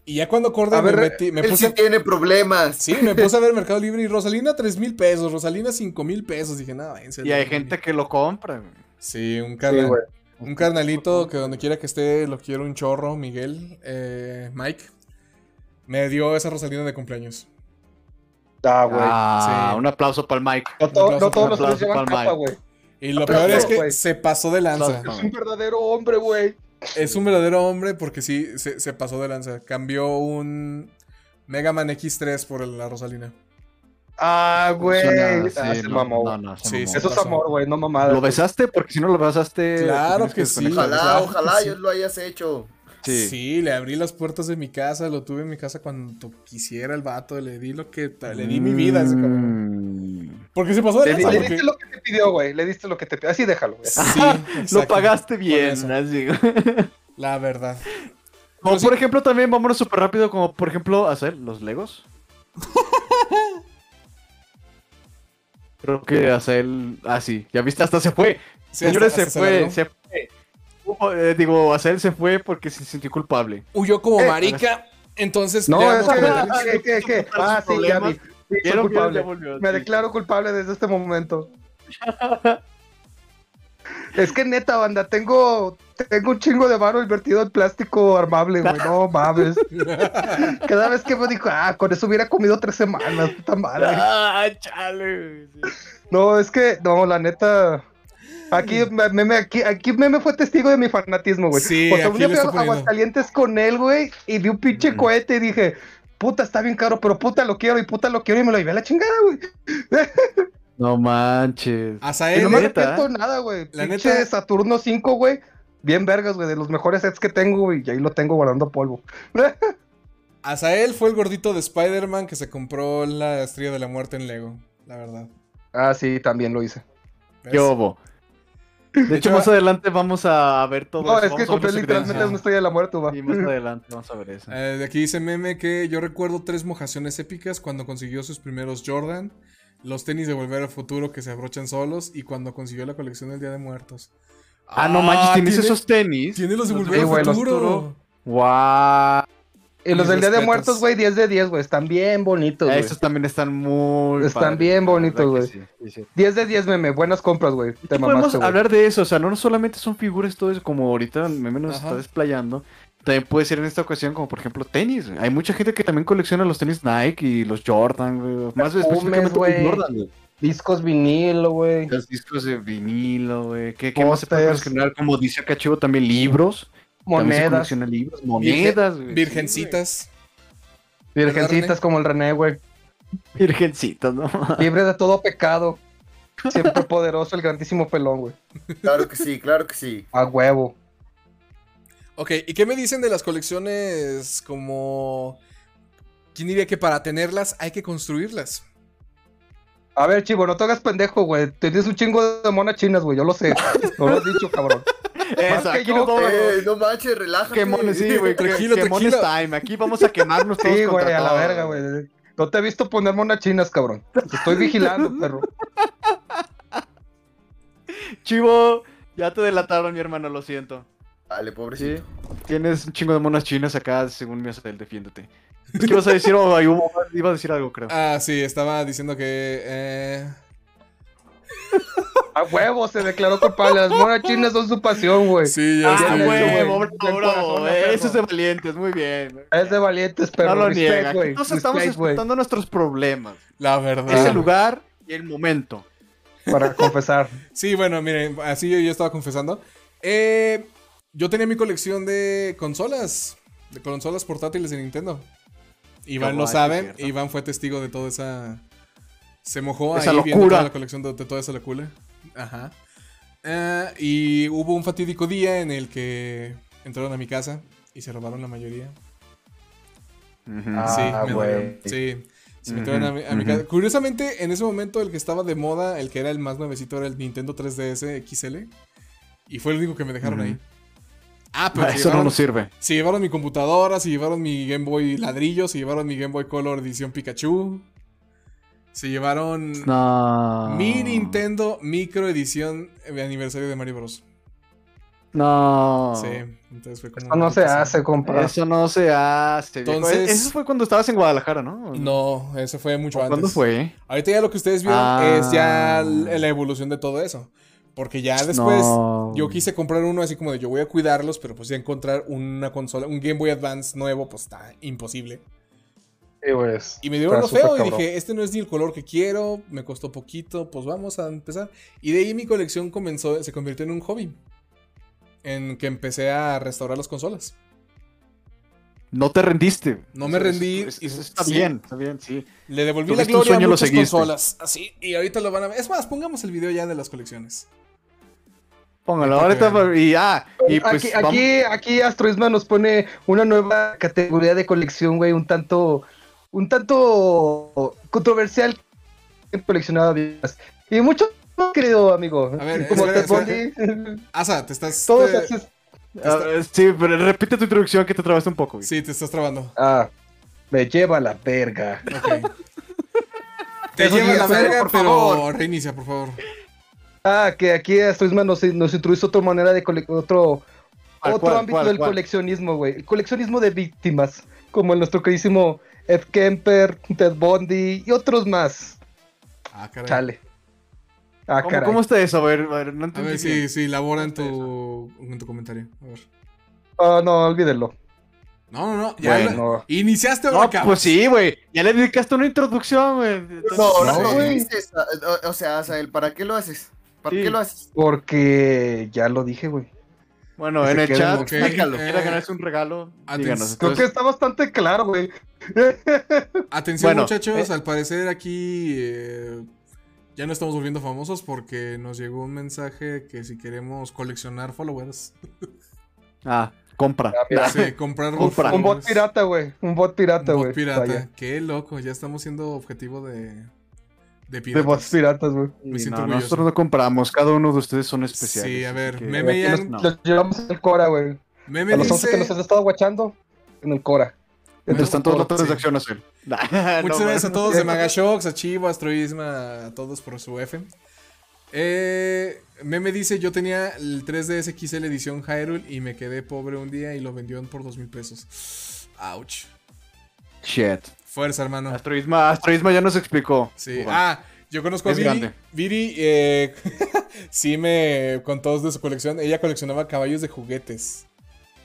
Y ya cuando acordé me, metí, me puse. tiene problemas. Sí, me puse a ver Mercado Libre y Rosalina 3 mil pesos, Rosalina 5 mil pesos. Dije, nada, en serio. Y hay gente que lo compra, Sí, un carnal. un carnalito que donde quiera que esté lo quiero un chorro, Miguel, eh, Mike. Me dio esa Rosalina de cumpleaños. Ah, güey. Ah, un aplauso para el Mike. No, todos los llevan capa, güey. Y lo peor es que se pasó de lanza. Es un verdadero hombre, güey. Es un verdadero hombre porque sí, se, se pasó de lanza. Cambió un Mega Man X3 por la Rosalina. Ah, güey. Ah, se mamó. sí, Eso es amor, güey, no mamada. ¿Lo besaste? Porque si no lo besaste. Claro que, sí. Ojalá, ojalá yo lo hayas hecho. Sí. sí. le abrí las puertas de mi casa, lo tuve en mi casa cuando quisiera el vato, le di lo que le di mi vida a ese cabrón. Mm. Porque se pasó de Le, le diste lo que te pidió, güey, le diste lo que te pidió, así déjalo. Güey. Sí, (laughs) lo pagaste bien, así. (laughs) La verdad. Como por ejemplo también vámonos súper rápido, como por ejemplo hacer los Legos. (laughs) Creo que hace él. Ah, sí, ya viste, hasta se fue. Señores, se, fue, se, fue, eh, digo, hacer se fue porque se sintió culpable. Huyó como eh, marica. Entonces, no, es que, que, que, Ah, sí, ya vi. culpable. Me declaro culpable desde este momento. (laughs) es que neta, banda, tengo tengo un chingo de varo invertido en plástico armable, güey. No mames. (laughs) Cada vez que me dijo, ah, con eso hubiera comido tres semanas, puta madre. Ah, chale. No, es que, no, la neta. Aquí meme, aquí, aquí meme fue testigo de mi fanatismo, güey. Sí, Porque un día fui a Aguascalientes con él, güey, y vi un pinche cohete y dije, puta, está bien caro, pero puta lo quiero y puta lo quiero y me lo llevé a la chingada, güey. (laughs) No manches. Hasta él, no me arrepiento nada, güey. La pinche neta... Saturno 5, güey bien vergas, güey, de los mejores sets que tengo, y ahí lo tengo guardando polvo. (laughs) él fue el gordito de Spider-Man que se compró la estrella de la muerte en Lego, la verdad. Ah, sí, también lo hice. Yo, De hecho, más adelante vamos a ver todo No, es que compré literalmente una estrella de la muerte, va. Y más adelante vamos a ver eso. Eh, de aquí dice Meme que yo recuerdo tres mojaciones épicas cuando consiguió sus primeros Jordan, los tenis de Volver al Futuro que se abrochan solos y cuando consiguió la colección del Día de Muertos. Ah, no manches, ¿tienes esos tenis? Tiene los de Volver al Futuro. Guau. Y los del Día de Muertos, güey, 10 de 10, güey. Están bien bonitos, güey. Esos también están muy. Están bien bonitos, güey. 10 de 10, meme. Buenas compras, güey. Te podemos hablar de eso. O sea, no solamente son figuras, todo eso, como ahorita meme nos está desplayando. también puede ser en esta ocasión como por ejemplo tenis. Hay mucha gente que también colecciona los tenis Nike y los Jordan, Más específicamente Jordan, güey. Discos vinilo, güey. Los discos de vinilo, güey. ¿Qué, qué más se puede generar? Como dice Cachivo, también libros. Monedas. Libros, monedas, Virgencitas. Virgencitas como el René, güey. Virgencitas, ¿no? Libre de todo pecado. (laughs) Siempre poderoso el grandísimo pelón, güey. Claro que sí, claro que sí. A huevo. Ok, ¿y qué me dicen de las colecciones como... ¿Quién diría que para tenerlas hay que construirlas? A ver, chivo, no te hagas pendejo, güey. Tienes un chingo de monas chinas, güey. Yo lo sé. No lo has dicho, cabrón. Aquí no, eh, no manches, relájate. Qué mones, sí, güey. Tranquilo, qué, tranquilo. time. Aquí vamos a quemarnos todos Sí, güey, a la verga, güey. No te he visto poner monas chinas, cabrón. Te estoy vigilando, perro. Chivo, ya te delataron, mi hermano, lo siento. Dale, pobrecito. Tienes un chingo de monas chinas acá, según mi el defiéndete. (laughs) ¿Qué ibas a decir? Oh, iba a decir algo, creo. Ah, sí, estaba diciendo que. Eh... (laughs) A huevo, se declaró culpable. Las monas chinas son su pasión, güey. Sí, ya está. A huevo, bravo, Eso es de valientes, muy bien. Es de valientes, pero no lo niega. Nosotros estamos explotando nuestros problemas. La verdad. Es el lugar y el momento. Para confesar. (laughs) Sí, bueno, miren, así yo, yo estaba confesando. Eh, yo tenía mi colección de consolas. De consolas portátiles de Nintendo. Iván lo sabe. Iván fue testigo de toda esa. Se mojó esa ahí locura. viendo toda la colección de, toda esa locura. Ajá. Eh, y hubo un fatídico día en el que entraron a mi casa y se robaron la mayoría. Ah, sí, me Sí. Se metieron a, mi, casa. Curiosamente, en ese momento el que estaba de moda, el que era el más nuevecito, era el Nintendo 3DS XL. Y fue el único que me dejaron ahí. Ah, pero. eso no nos sirve. Se llevaron mi computadora, se llevaron mi Game Boy ladrillo, se llevaron mi Game Boy Color edición Pikachu. Se llevaron mi Nintendo Micro Edición de aniversario de Mario Bros. No. Sí, entonces fue como. Eso no se hace, compa. Eso no se hace. Entonces, eso fue cuando estabas en Guadalajara, ¿no? No, eso fue mucho antes. ¿Cuándo fue? Ahorita ya lo que ustedes vieron es ya ah. la evolución de todo eso. Porque ya después yo quise comprar uno así como de yo voy a cuidarlos, pero pues ya encontrar una consola, un Game Boy Advance nuevo, pues está imposible. Pues, y me dio lo feo y dije, este no es ni el color que quiero, me costó poquito, pues vamos a empezar. Y de ahí mi colección comenzó, se convirtió en un hobby. En que empecé a restaurar las consolas. No te rendiste. No me rendí. está bien, está bien, sí. Le devolví la gloria a muchas consolas. Así, y ahorita lo van a ver. Es más, pongamos el video ya de las colecciones. Póngalo, ahorita y ah, y pues aquí, aquí, aquí Astroisma nos pone una nueva categoría de colección, güey, un tanto, un tanto controversial coleccionado y mucho querido amigo. A ver, como te Asa, te estás. Todos sí, pero repite tu introducción que te trabaste un poco. Güey. Sí, te estás trabando. Ah, me lleva la verga. (laughs) te lleva la verga, por favor. reinicia, por favor. Ah, que aquí Astroisma nos, nos introduce otra manera de otro, otro ámbito del coleccionismo, güey. El coleccionismo de víctimas, como el nuestro queridísimo Ed Kemper, Ted Bundy y otros más. Ah, caray. Chale. Ah, ¿Cómo, ¿Cómo, está eso? A ver, a ver, no A ver, sí, sí, labora en tu, en tu comentario. A ver. Ah, no, olvídenlo. No, no, no. Ya iniciaste o no, Pues sí, güey. Ya le dedicaste una introducción, güey. No, no, güey. O sea, ¿para qué lo haces? ¿Para qué lo haces? Porque ya lo dije, güey. Bueno, en el chat, okay. déjalo. Eh, ganarse un regalo, díganos. Creo que está bastante claro, güey. (laughs) Atención, muchachos. Eh. Al parecer aquí eh, ya no estamos volviendo famosos porque nos llegó un mensaje que si queremos coleccionar followers. (laughs) ah, compra. Sí, comprar Un bot pirata, güey. Un bot pirata, güey. Un bot pirata. Qué loco. Ya estamos siendo objetivo de de piratas. De bots piratas, güey. no, nosotros no compramos, cada uno de ustedes son especiales. Sí, a ver, Meme ya. Los, llevamos en el Cora, güey. Meme a los dice... que nos has estado guachando en el Cora. Entre están todas las transacciones, sí. (laughs) Muchas gracias a todos de Magashocks, a Chivo, a Astroisma, a todos por su F. Eh, Meme dice, yo tenía el 3DS XL edición Hyrule y me quedé pobre un día y lo vendió por dos mil pesos. Ouch. Shit. Fuerza, hermano. Astroisma, Astroisma ya nos explicó. Sí. Ah, yo conozco a Viri. Viri, eh, (laughs) sí me contó de su colección. Ella coleccionaba caballos de juguetes.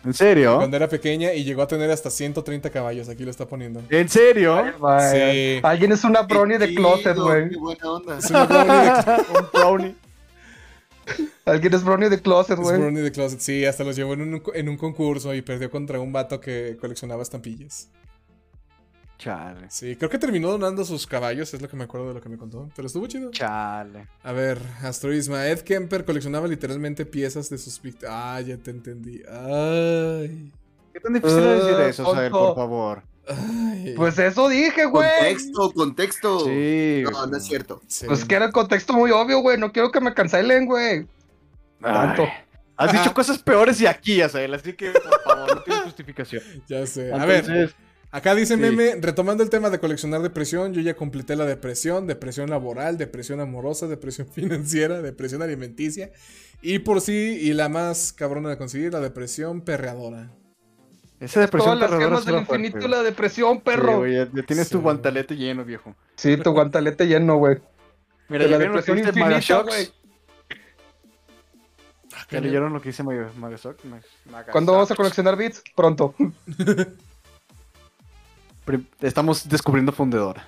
¿En serio? Cuando era pequeña y llegó a tener hasta 130 caballos. Aquí lo está poniendo. ¿En serio? sí. Alguien es una brownie de closet, güey. Qué buena onda. Es una brownie de (laughs) un brownie. Alguien es brownie de closet, güey. Es brownie de closet, sí. Hasta los llevó en un, en un concurso y perdió contra un vato que coleccionaba estampillas. Chale. Sí, creo que terminó donando sus caballos, es lo que me acuerdo de lo que me contó. Pero estuvo chido. Chale. A ver, Astroisma. Ed Kemper coleccionaba literalmente piezas de sus víctimas. Ah, ya te entendí. Ay. ¿Qué tan difícil es decir eso, Saber, por favor? Pues eso dije, güey. Contexto, contexto. Sí. No, no es cierto. Pues que era el contexto muy obvio, güey. No quiero que me cancelen, güey. Has dicho cosas peores y aquí, Asael, así que por favor, no tienes (laughs) justificación. Ya sé. A ver. Acá dice Meme, retomando el tema de coleccionar depresión, yo ya completé la depresión, depresión laboral, depresión amorosa, depresión (laughs) financiera, depresión alimenticia y por sí, y la más cabrona de conseguir, la depresión perreadora. Esa depresión Todas las gemas del infinito la depresión, perro. Sí, ya, tienes tu guantalete lleno, viejo. Sí, tu guantalete lleno, güey. Mira, la depresión infinita, güey. ¿Ya leyeron lo que dice Magasok? ¿Cuándo vamos a coleccionar bits? Pronto. (laughs) Estamos descubriendo Fundedora.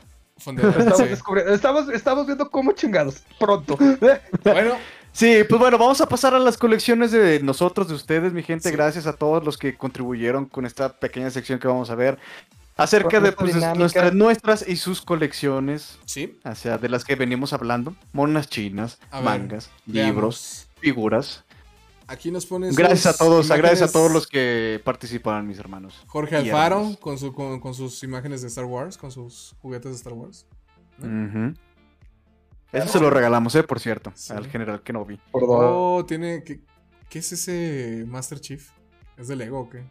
Estamos, estamos, viendo cómo chingados. Pronto. (laughs) bueno. Sí, pues bueno, vamos a pasar a las colecciones de nosotros, de ustedes, mi gente. Gracias a todos los que contribuyeron con esta pequeña sección que vamos a ver acerca de pues, nuestras, nuestras y sus colecciones. Sí. O sea, de las que venimos hablando. Monas chinas, mangas, libros, figuras. Aquí nos ponen. Gracias a todos, gracias a todos los que participaron, mis hermanos. Jorge Alfaro con, su, con, sus imágenes de Star Wars, con sus juguetes de Star Wars. Eso se lo regalamos, eh, por cierto, al general Kenobi. Oh, tiene. ¿qué, ¿qué, es ese Master Chief? ¿Es de Lego o qué?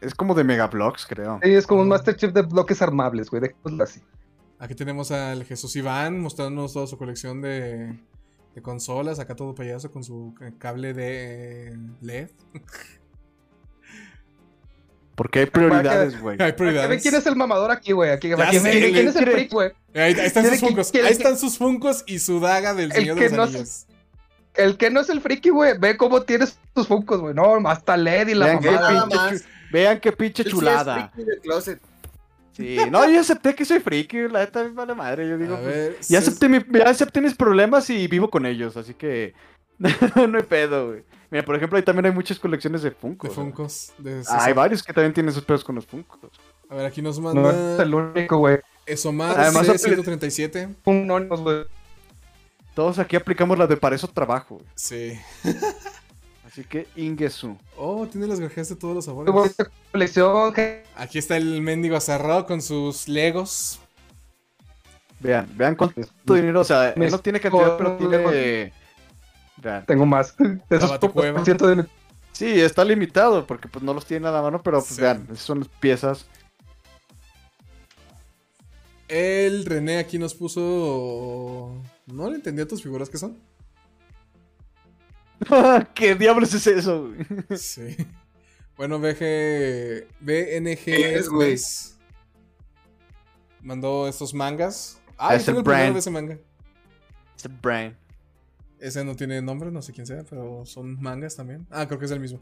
Es como de Mega Blocks, creo. Sí, es como un Master Chief de bloques armables, güey. así. Aquí tenemos al Jesús Iván mostrándonos toda su colección de de consolas, acá todo payaso con su cable de LED. Porque hay prioridades, güey. Hay prioridades. ¿Quién es el mamador aquí, güey? ¿Quién, es el freak, güey? Ahí, están sus funcos. Ahí están sus funcos y su daga del Señor de los no Anillos. el que no es el friki, güey, ve cómo tienes tus funcos, güey. No, hasta LED y la vean mamada. vean qué pinche chulada. Sí, no, yo acepté que soy friki, la neta me vale madre, yo digo, pues, ya, acepté ya acepté mis problemas y vivo con ellos, así que (laughs) no hay pedo, güey. Mira, por ejemplo, ahí también hay muchas colecciones de Funkos. De Funkos. ah, hay varios que también tienen sus pedos con los Funkos. A ver, aquí nos manda... No es el único, güey. Eso más, Además, C137. güey. Todos aquí aplicamos la de para eso trabajo. Güey. Sí. (laughs) Así que Ingesu. Oh, tiene las grajeas de todos los sabores. Colección. Aquí está el mendigo cerrado con sus Legos. Vean, vean cuánto dinero. O sea, él no tiene cantidad, pero tiene. Vean. Tengo más. (laughs) Esos de... Sí, está limitado porque pues no los tiene a la mano, pero pues vean, esas son piezas. El René aquí nos puso. No le entendí a tus figuras que son. (laughs) ¿Qué diablos es eso? sí. Bueno, BG. BNG. Es, güey. Mandó estos mangas. Ah, es el brand. de ese manga. Es el brand. Ese no tiene nombre, no sé quién sea, pero son mangas también. Ah, creo que es el mismo.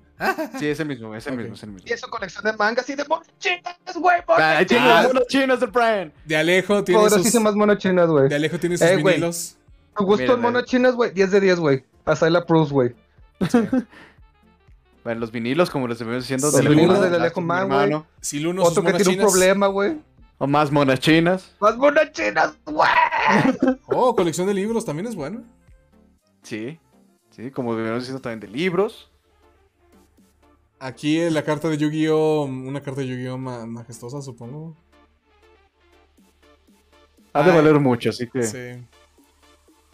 sí, es el mismo, es el mismo, es el mismo. Y es colección de mangas y de monos chinas, güey. Ah, tiene monos chinos el brand. De Alejo tiene Poderosísimas sus... monos chinas, güey. De Alejo tiene sus eh, vinilos. Tu gusto en monos chinas, güey, 10 de 10, güey. La Prus, güey. (laughs) bueno, los vinilos, como les estuvimos diciendo, los vinilos de Alejo Man, güey. Si uno Otro que tiene un problema, güey. O más monas chinas. Más monas chinas, güey. (laughs) oh, colección de libros también es bueno. Sí, sí, como debemos diciendo también de libros. Aquí la carta de Yu-Gi-Oh! Una carta de Yu-Gi-Oh! majestuosa, supongo. Ha de valer mucho, así que. Sí.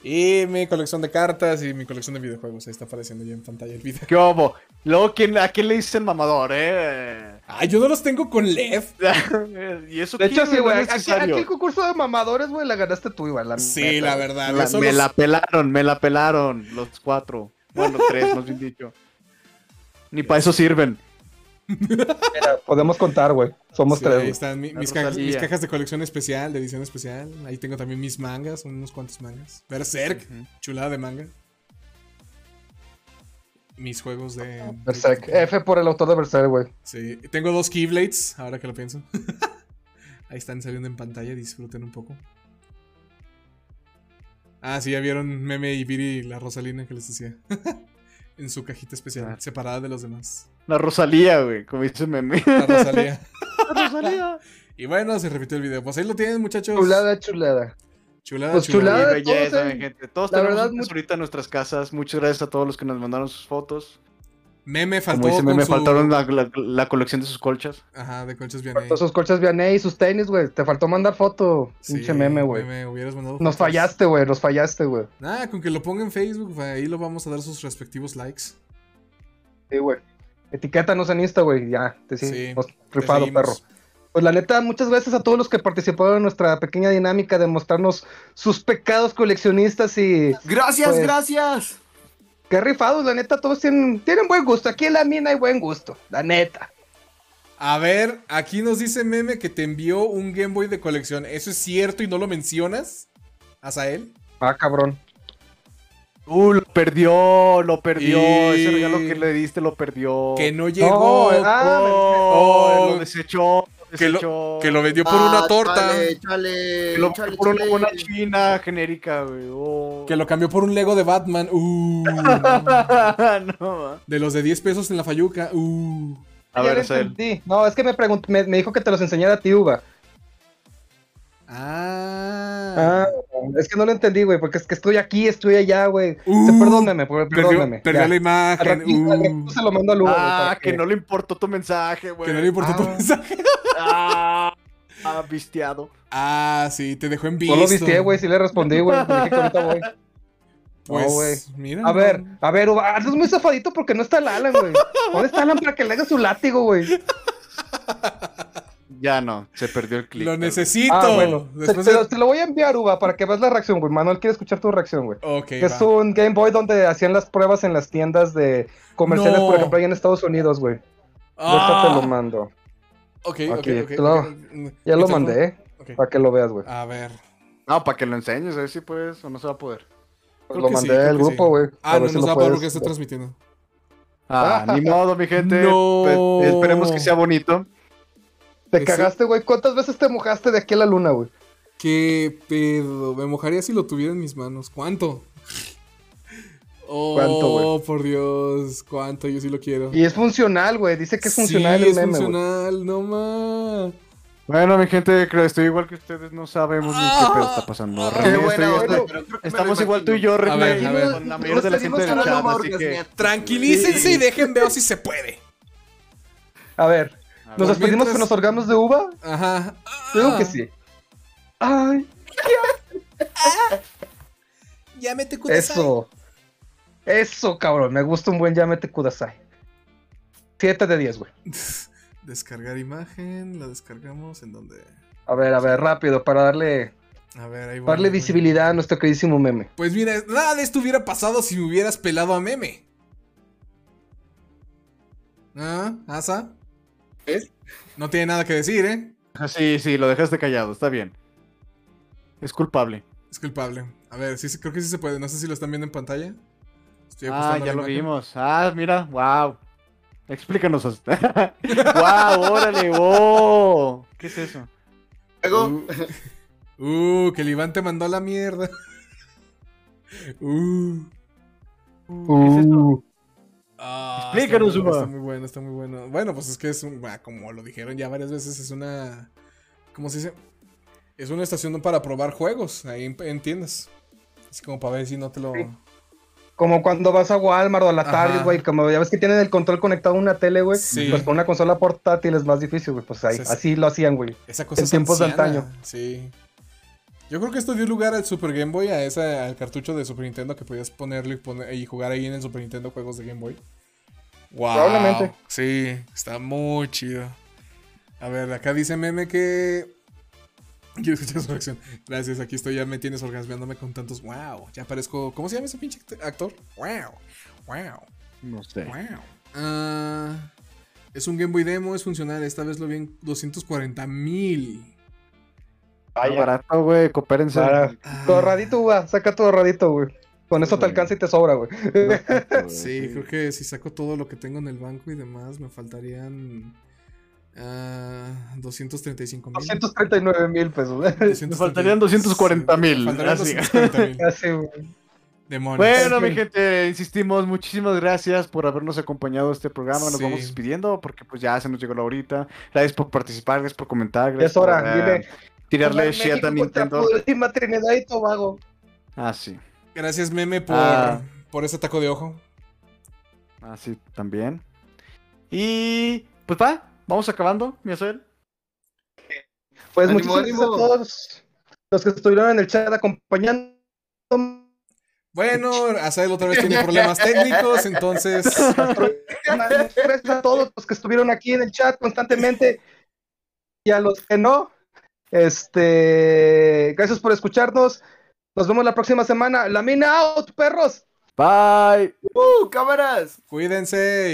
Y mi colección de cartas y mi colección de videojuegos. Ahí está apareciendo ya en pantalla el video. ¿Qué hubo? Luego, ¿quién, ¿a quién le dicen mamador, eh? Ay, yo no los tengo con LED. (laughs) y eso De hecho, sí, güey. Aquí, aquí, el concurso de mamadores, güey, la ganaste tú, igual. La sí, la verdad. me la pelaron, me la pelaron los cuatro. Bueno, tres, más bien dicho. Ni para eso sirven. Mira, podemos contar, güey. Somos tres. Ahí están mis, cajas, de colección especial, de edición especial. Ahí tengo también mis mangas, unos cuantos mangas. Berserk, chulada de manga. mis juegos de. Berserk. F por el autor de Berserk, güey. Sí. Tengo dos Keyblades, ahora que lo pienso. (laughs) Ahí están saliendo en pantalla, disfruten un poco. Ah, sí, ya vieron Meme y Viri la Rosalina que les decía. (laughs) en su cajita especial, ah. separada de los demás. La Rosalía, güey, como dice Meme. La Rosalía. (laughs) la Rosalía. (laughs) y bueno, se repitió el video. Pues ahí lo tienen, muchachos. Chulada, chulada. Chulada, pues chulada. belleza, gente. Todos la tenemos verdad, ahorita en nuestras casas. Muchas gracias a todos los que nos mandaron sus fotos. Meme faltó. Como meme, faltaron la, colección de sus colchas. Ajá, de colchas Vianney. Faltó sus colchas Vianney y sus tenis, güey. Te faltó mandar foto. Pinche meme, güey. Meme, hubieras mandado Nos fallaste, güey. Nos fallaste, güey. Nada, con que lo ponga en Facebook, ahí lo vamos a dar sus respectivos likes. Sí, güey. Etiquétanos en Insta, güey. Ya, te sí, rifado, perro. Pues la neta, muchas gracias a todos los que participaron en nuestra pequeña dinámica de mostrarnos sus pecados coleccionistas y. Gracias, pues, gracias. Qué rifados, la neta, todos tienen, tienen buen gusto. Aquí en la mina hay buen gusto, la neta. A ver, aquí nos dice Meme que te envió un Game Boy de colección. ¿Eso es cierto y no lo mencionas? él? Ah, cabrón. Uh, lo perdió, lo perdió. Ese regalo que le diste lo perdió. Que no llegó. ah, oh, lo desechó. Que lo, que lo, vendió por una ah, torta. Chale, que lo cambió por una china genérica, güey. Oh. Que lo cambió por un Lego de Batman. Uh. (laughs) no, de los de 10 pesos en la Fayuca. Uh. A ver, es él. No, es que me, preguntó, me, me, dijo que te los enseñara a ti, Uva. Ah. ah. Es que no lo entendí, güey, porque es que estoy aquí, estoy allá, güey. Uh, perdóname, perdóname. Perdió, la imagen. uh. se lo mando a Lugo. Ah, que no le importó tu mensaje, güey. Que no le importó tu ah. mensaje. ah, ah, vistiado. Ah, sí, te dejó en visto. No lo vistié, güey, sí le respondí, güey. dije que ahorita voy. (laughs) Pues, no, mira. A ver, a ver, es muy zafadito porque no está el Alan, güey. ¿Dónde está Alan para que le haga su látigo, güey? Ya no, se perdió el clip. Lo necesito. Ah, bueno. te, lo, voy a enviar, Uva, para que veas la reacción, güey. Manuel quiere escuchar tu reacción, güey. Ok. Que es un Game Boy donde hacían las pruebas en las tiendas de comerciales, por ejemplo, ahí en Estados Unidos, güey. Ah. te lo mando. Ok, ok, Ya lo mandé, ¿eh? Para que lo veas, güey. A ver. No, para que lo enseñes, a ver si puedes o no se va a poder. Pues lo mandé al grupo, güey. Ah, no, no se va a poder porque está transmitiendo. Ah, ni (laughs) modo, mi gente. Pues, esperemos que sea bonito. Te cagaste, güey. ¿Cuántas veces te mojaste de aquí a la luna, güey? ¿Qué pedo? Me mojaría si lo tuviera en mis manos. ¿Cuánto? (laughs) Oh, ¿Cuánto, güey? por Dios, cuánto, yo sí lo quiero. Y es funcional, güey. Dice que es funcional sí, es funcional, no más. Bueno, mi gente, creo estoy igual que ustedes, no sabemos ni qué pedo está pasando. estamos igual tú y yo, René, a ver, a ver. con la mayoría de la gente del chat, así que... Tranquilícense y dejen ver si se puede. A ver, ¿Nos despedimos con los órganos de uva? Ajá. Creo que sí. Ay. (laughs) Llámete Kudasai. Eso. Eso, cabrón. Me gusta un buen llámete Kudasai. 7 de 10, güey. (laughs) Descargar imagen. La descargamos en donde. A ver, a ver, rápido, para darle. A ver, ahí Darle visibilidad a nuestro queridísimo meme. Pues mira, nada de esto hubiera pasado si me hubieras pelado a meme. ¿Ah? ¿Asa? No tiene nada que decir, ¿eh? Ah, sí, sí, lo dejaste callado, está bien. Es culpable. Es culpable. A ver, sí, creo que sí se puede. No sé si lo están viendo en pantalla. ah, ya lo vimos. Ah, mira, wow. Explícanos. (laughs) wow, órale, wow. ¿Qué es eso? Uh, uh, que el Iván te mandó a la mierda. Uh. (laughs) uh. ¿Qué es eso? Ah, Explícanos, está muy, bueno, está muy bueno. Bueno, pues es que es un, ah, como lo dijeron ya varias veces, es una. ¿Cómo se dice? Es una estación para probar juegos ahí en, tiendas. Así como para ver si no te lo. Como cuando vas a Walmart o a la Target, güey, como ya ves que tienen el control conectado a una tele, güey. Pues con una consola portátil es más difícil, güey. Pues ahí, así lo hacían, güey. Esa cosa en tiempos de antaño. Sí. Yo creo que esto dio lugar al Super Game Boy, a ese, al cartucho de Super Nintendo que podías ponerlo y, y jugar ahí en el Super Nintendo juegos de Game Boy. Wow. Probablemente. Sí, está muy chido. A ver, acá dice Meme que. Quiero escuchar su reacción. Gracias, aquí estoy, ya me tienes orgasmeándome con tantos. Wow, ya parezco. ¿Cómo se llama ese pinche actor? Wow, wow. No sé. Wow. Uh, es un Game Boy Demo, es funcional. Esta vez lo vi en 240 mil. Ay, barato, güey, coopérense. Ah. Todo radito, güey. Saca todo radito, güey. Con eso te alcanza y te sobra, güey. (laughs) sí, creo que si saco todo lo que tengo en el banco y demás, me faltarían uh, 235 mil. 239 mil pesos. Me faltarían 240 mil. Faltarían 240 mil. (laughs) Bueno, mi gente, insistimos, muchísimas gracias por habernos acompañado a este programa. Nos vamos despidiendo porque pues ya se nos llegó la horita. Gracias por participar, gracias por comentar. Gracias es hora, por, uh, tirarle shit a Nintendo. Trinidad y Tobago. Ah, sí. Gracias, Meme, por, ah. por ese taco de ojo. Ah, sí, también. Y pues va, vamos acabando, mi Pues muchas gracias a todos los que estuvieron en el chat acompañando. Bueno, Azael otra vez tiene problemas técnicos, entonces. Gracias a todos los que estuvieron aquí en el chat constantemente y a los que no. Este, gracias por escucharnos. Nos vemos la próxima semana. La mina out, perros. Bye. Uh, cámaras. Cuídense.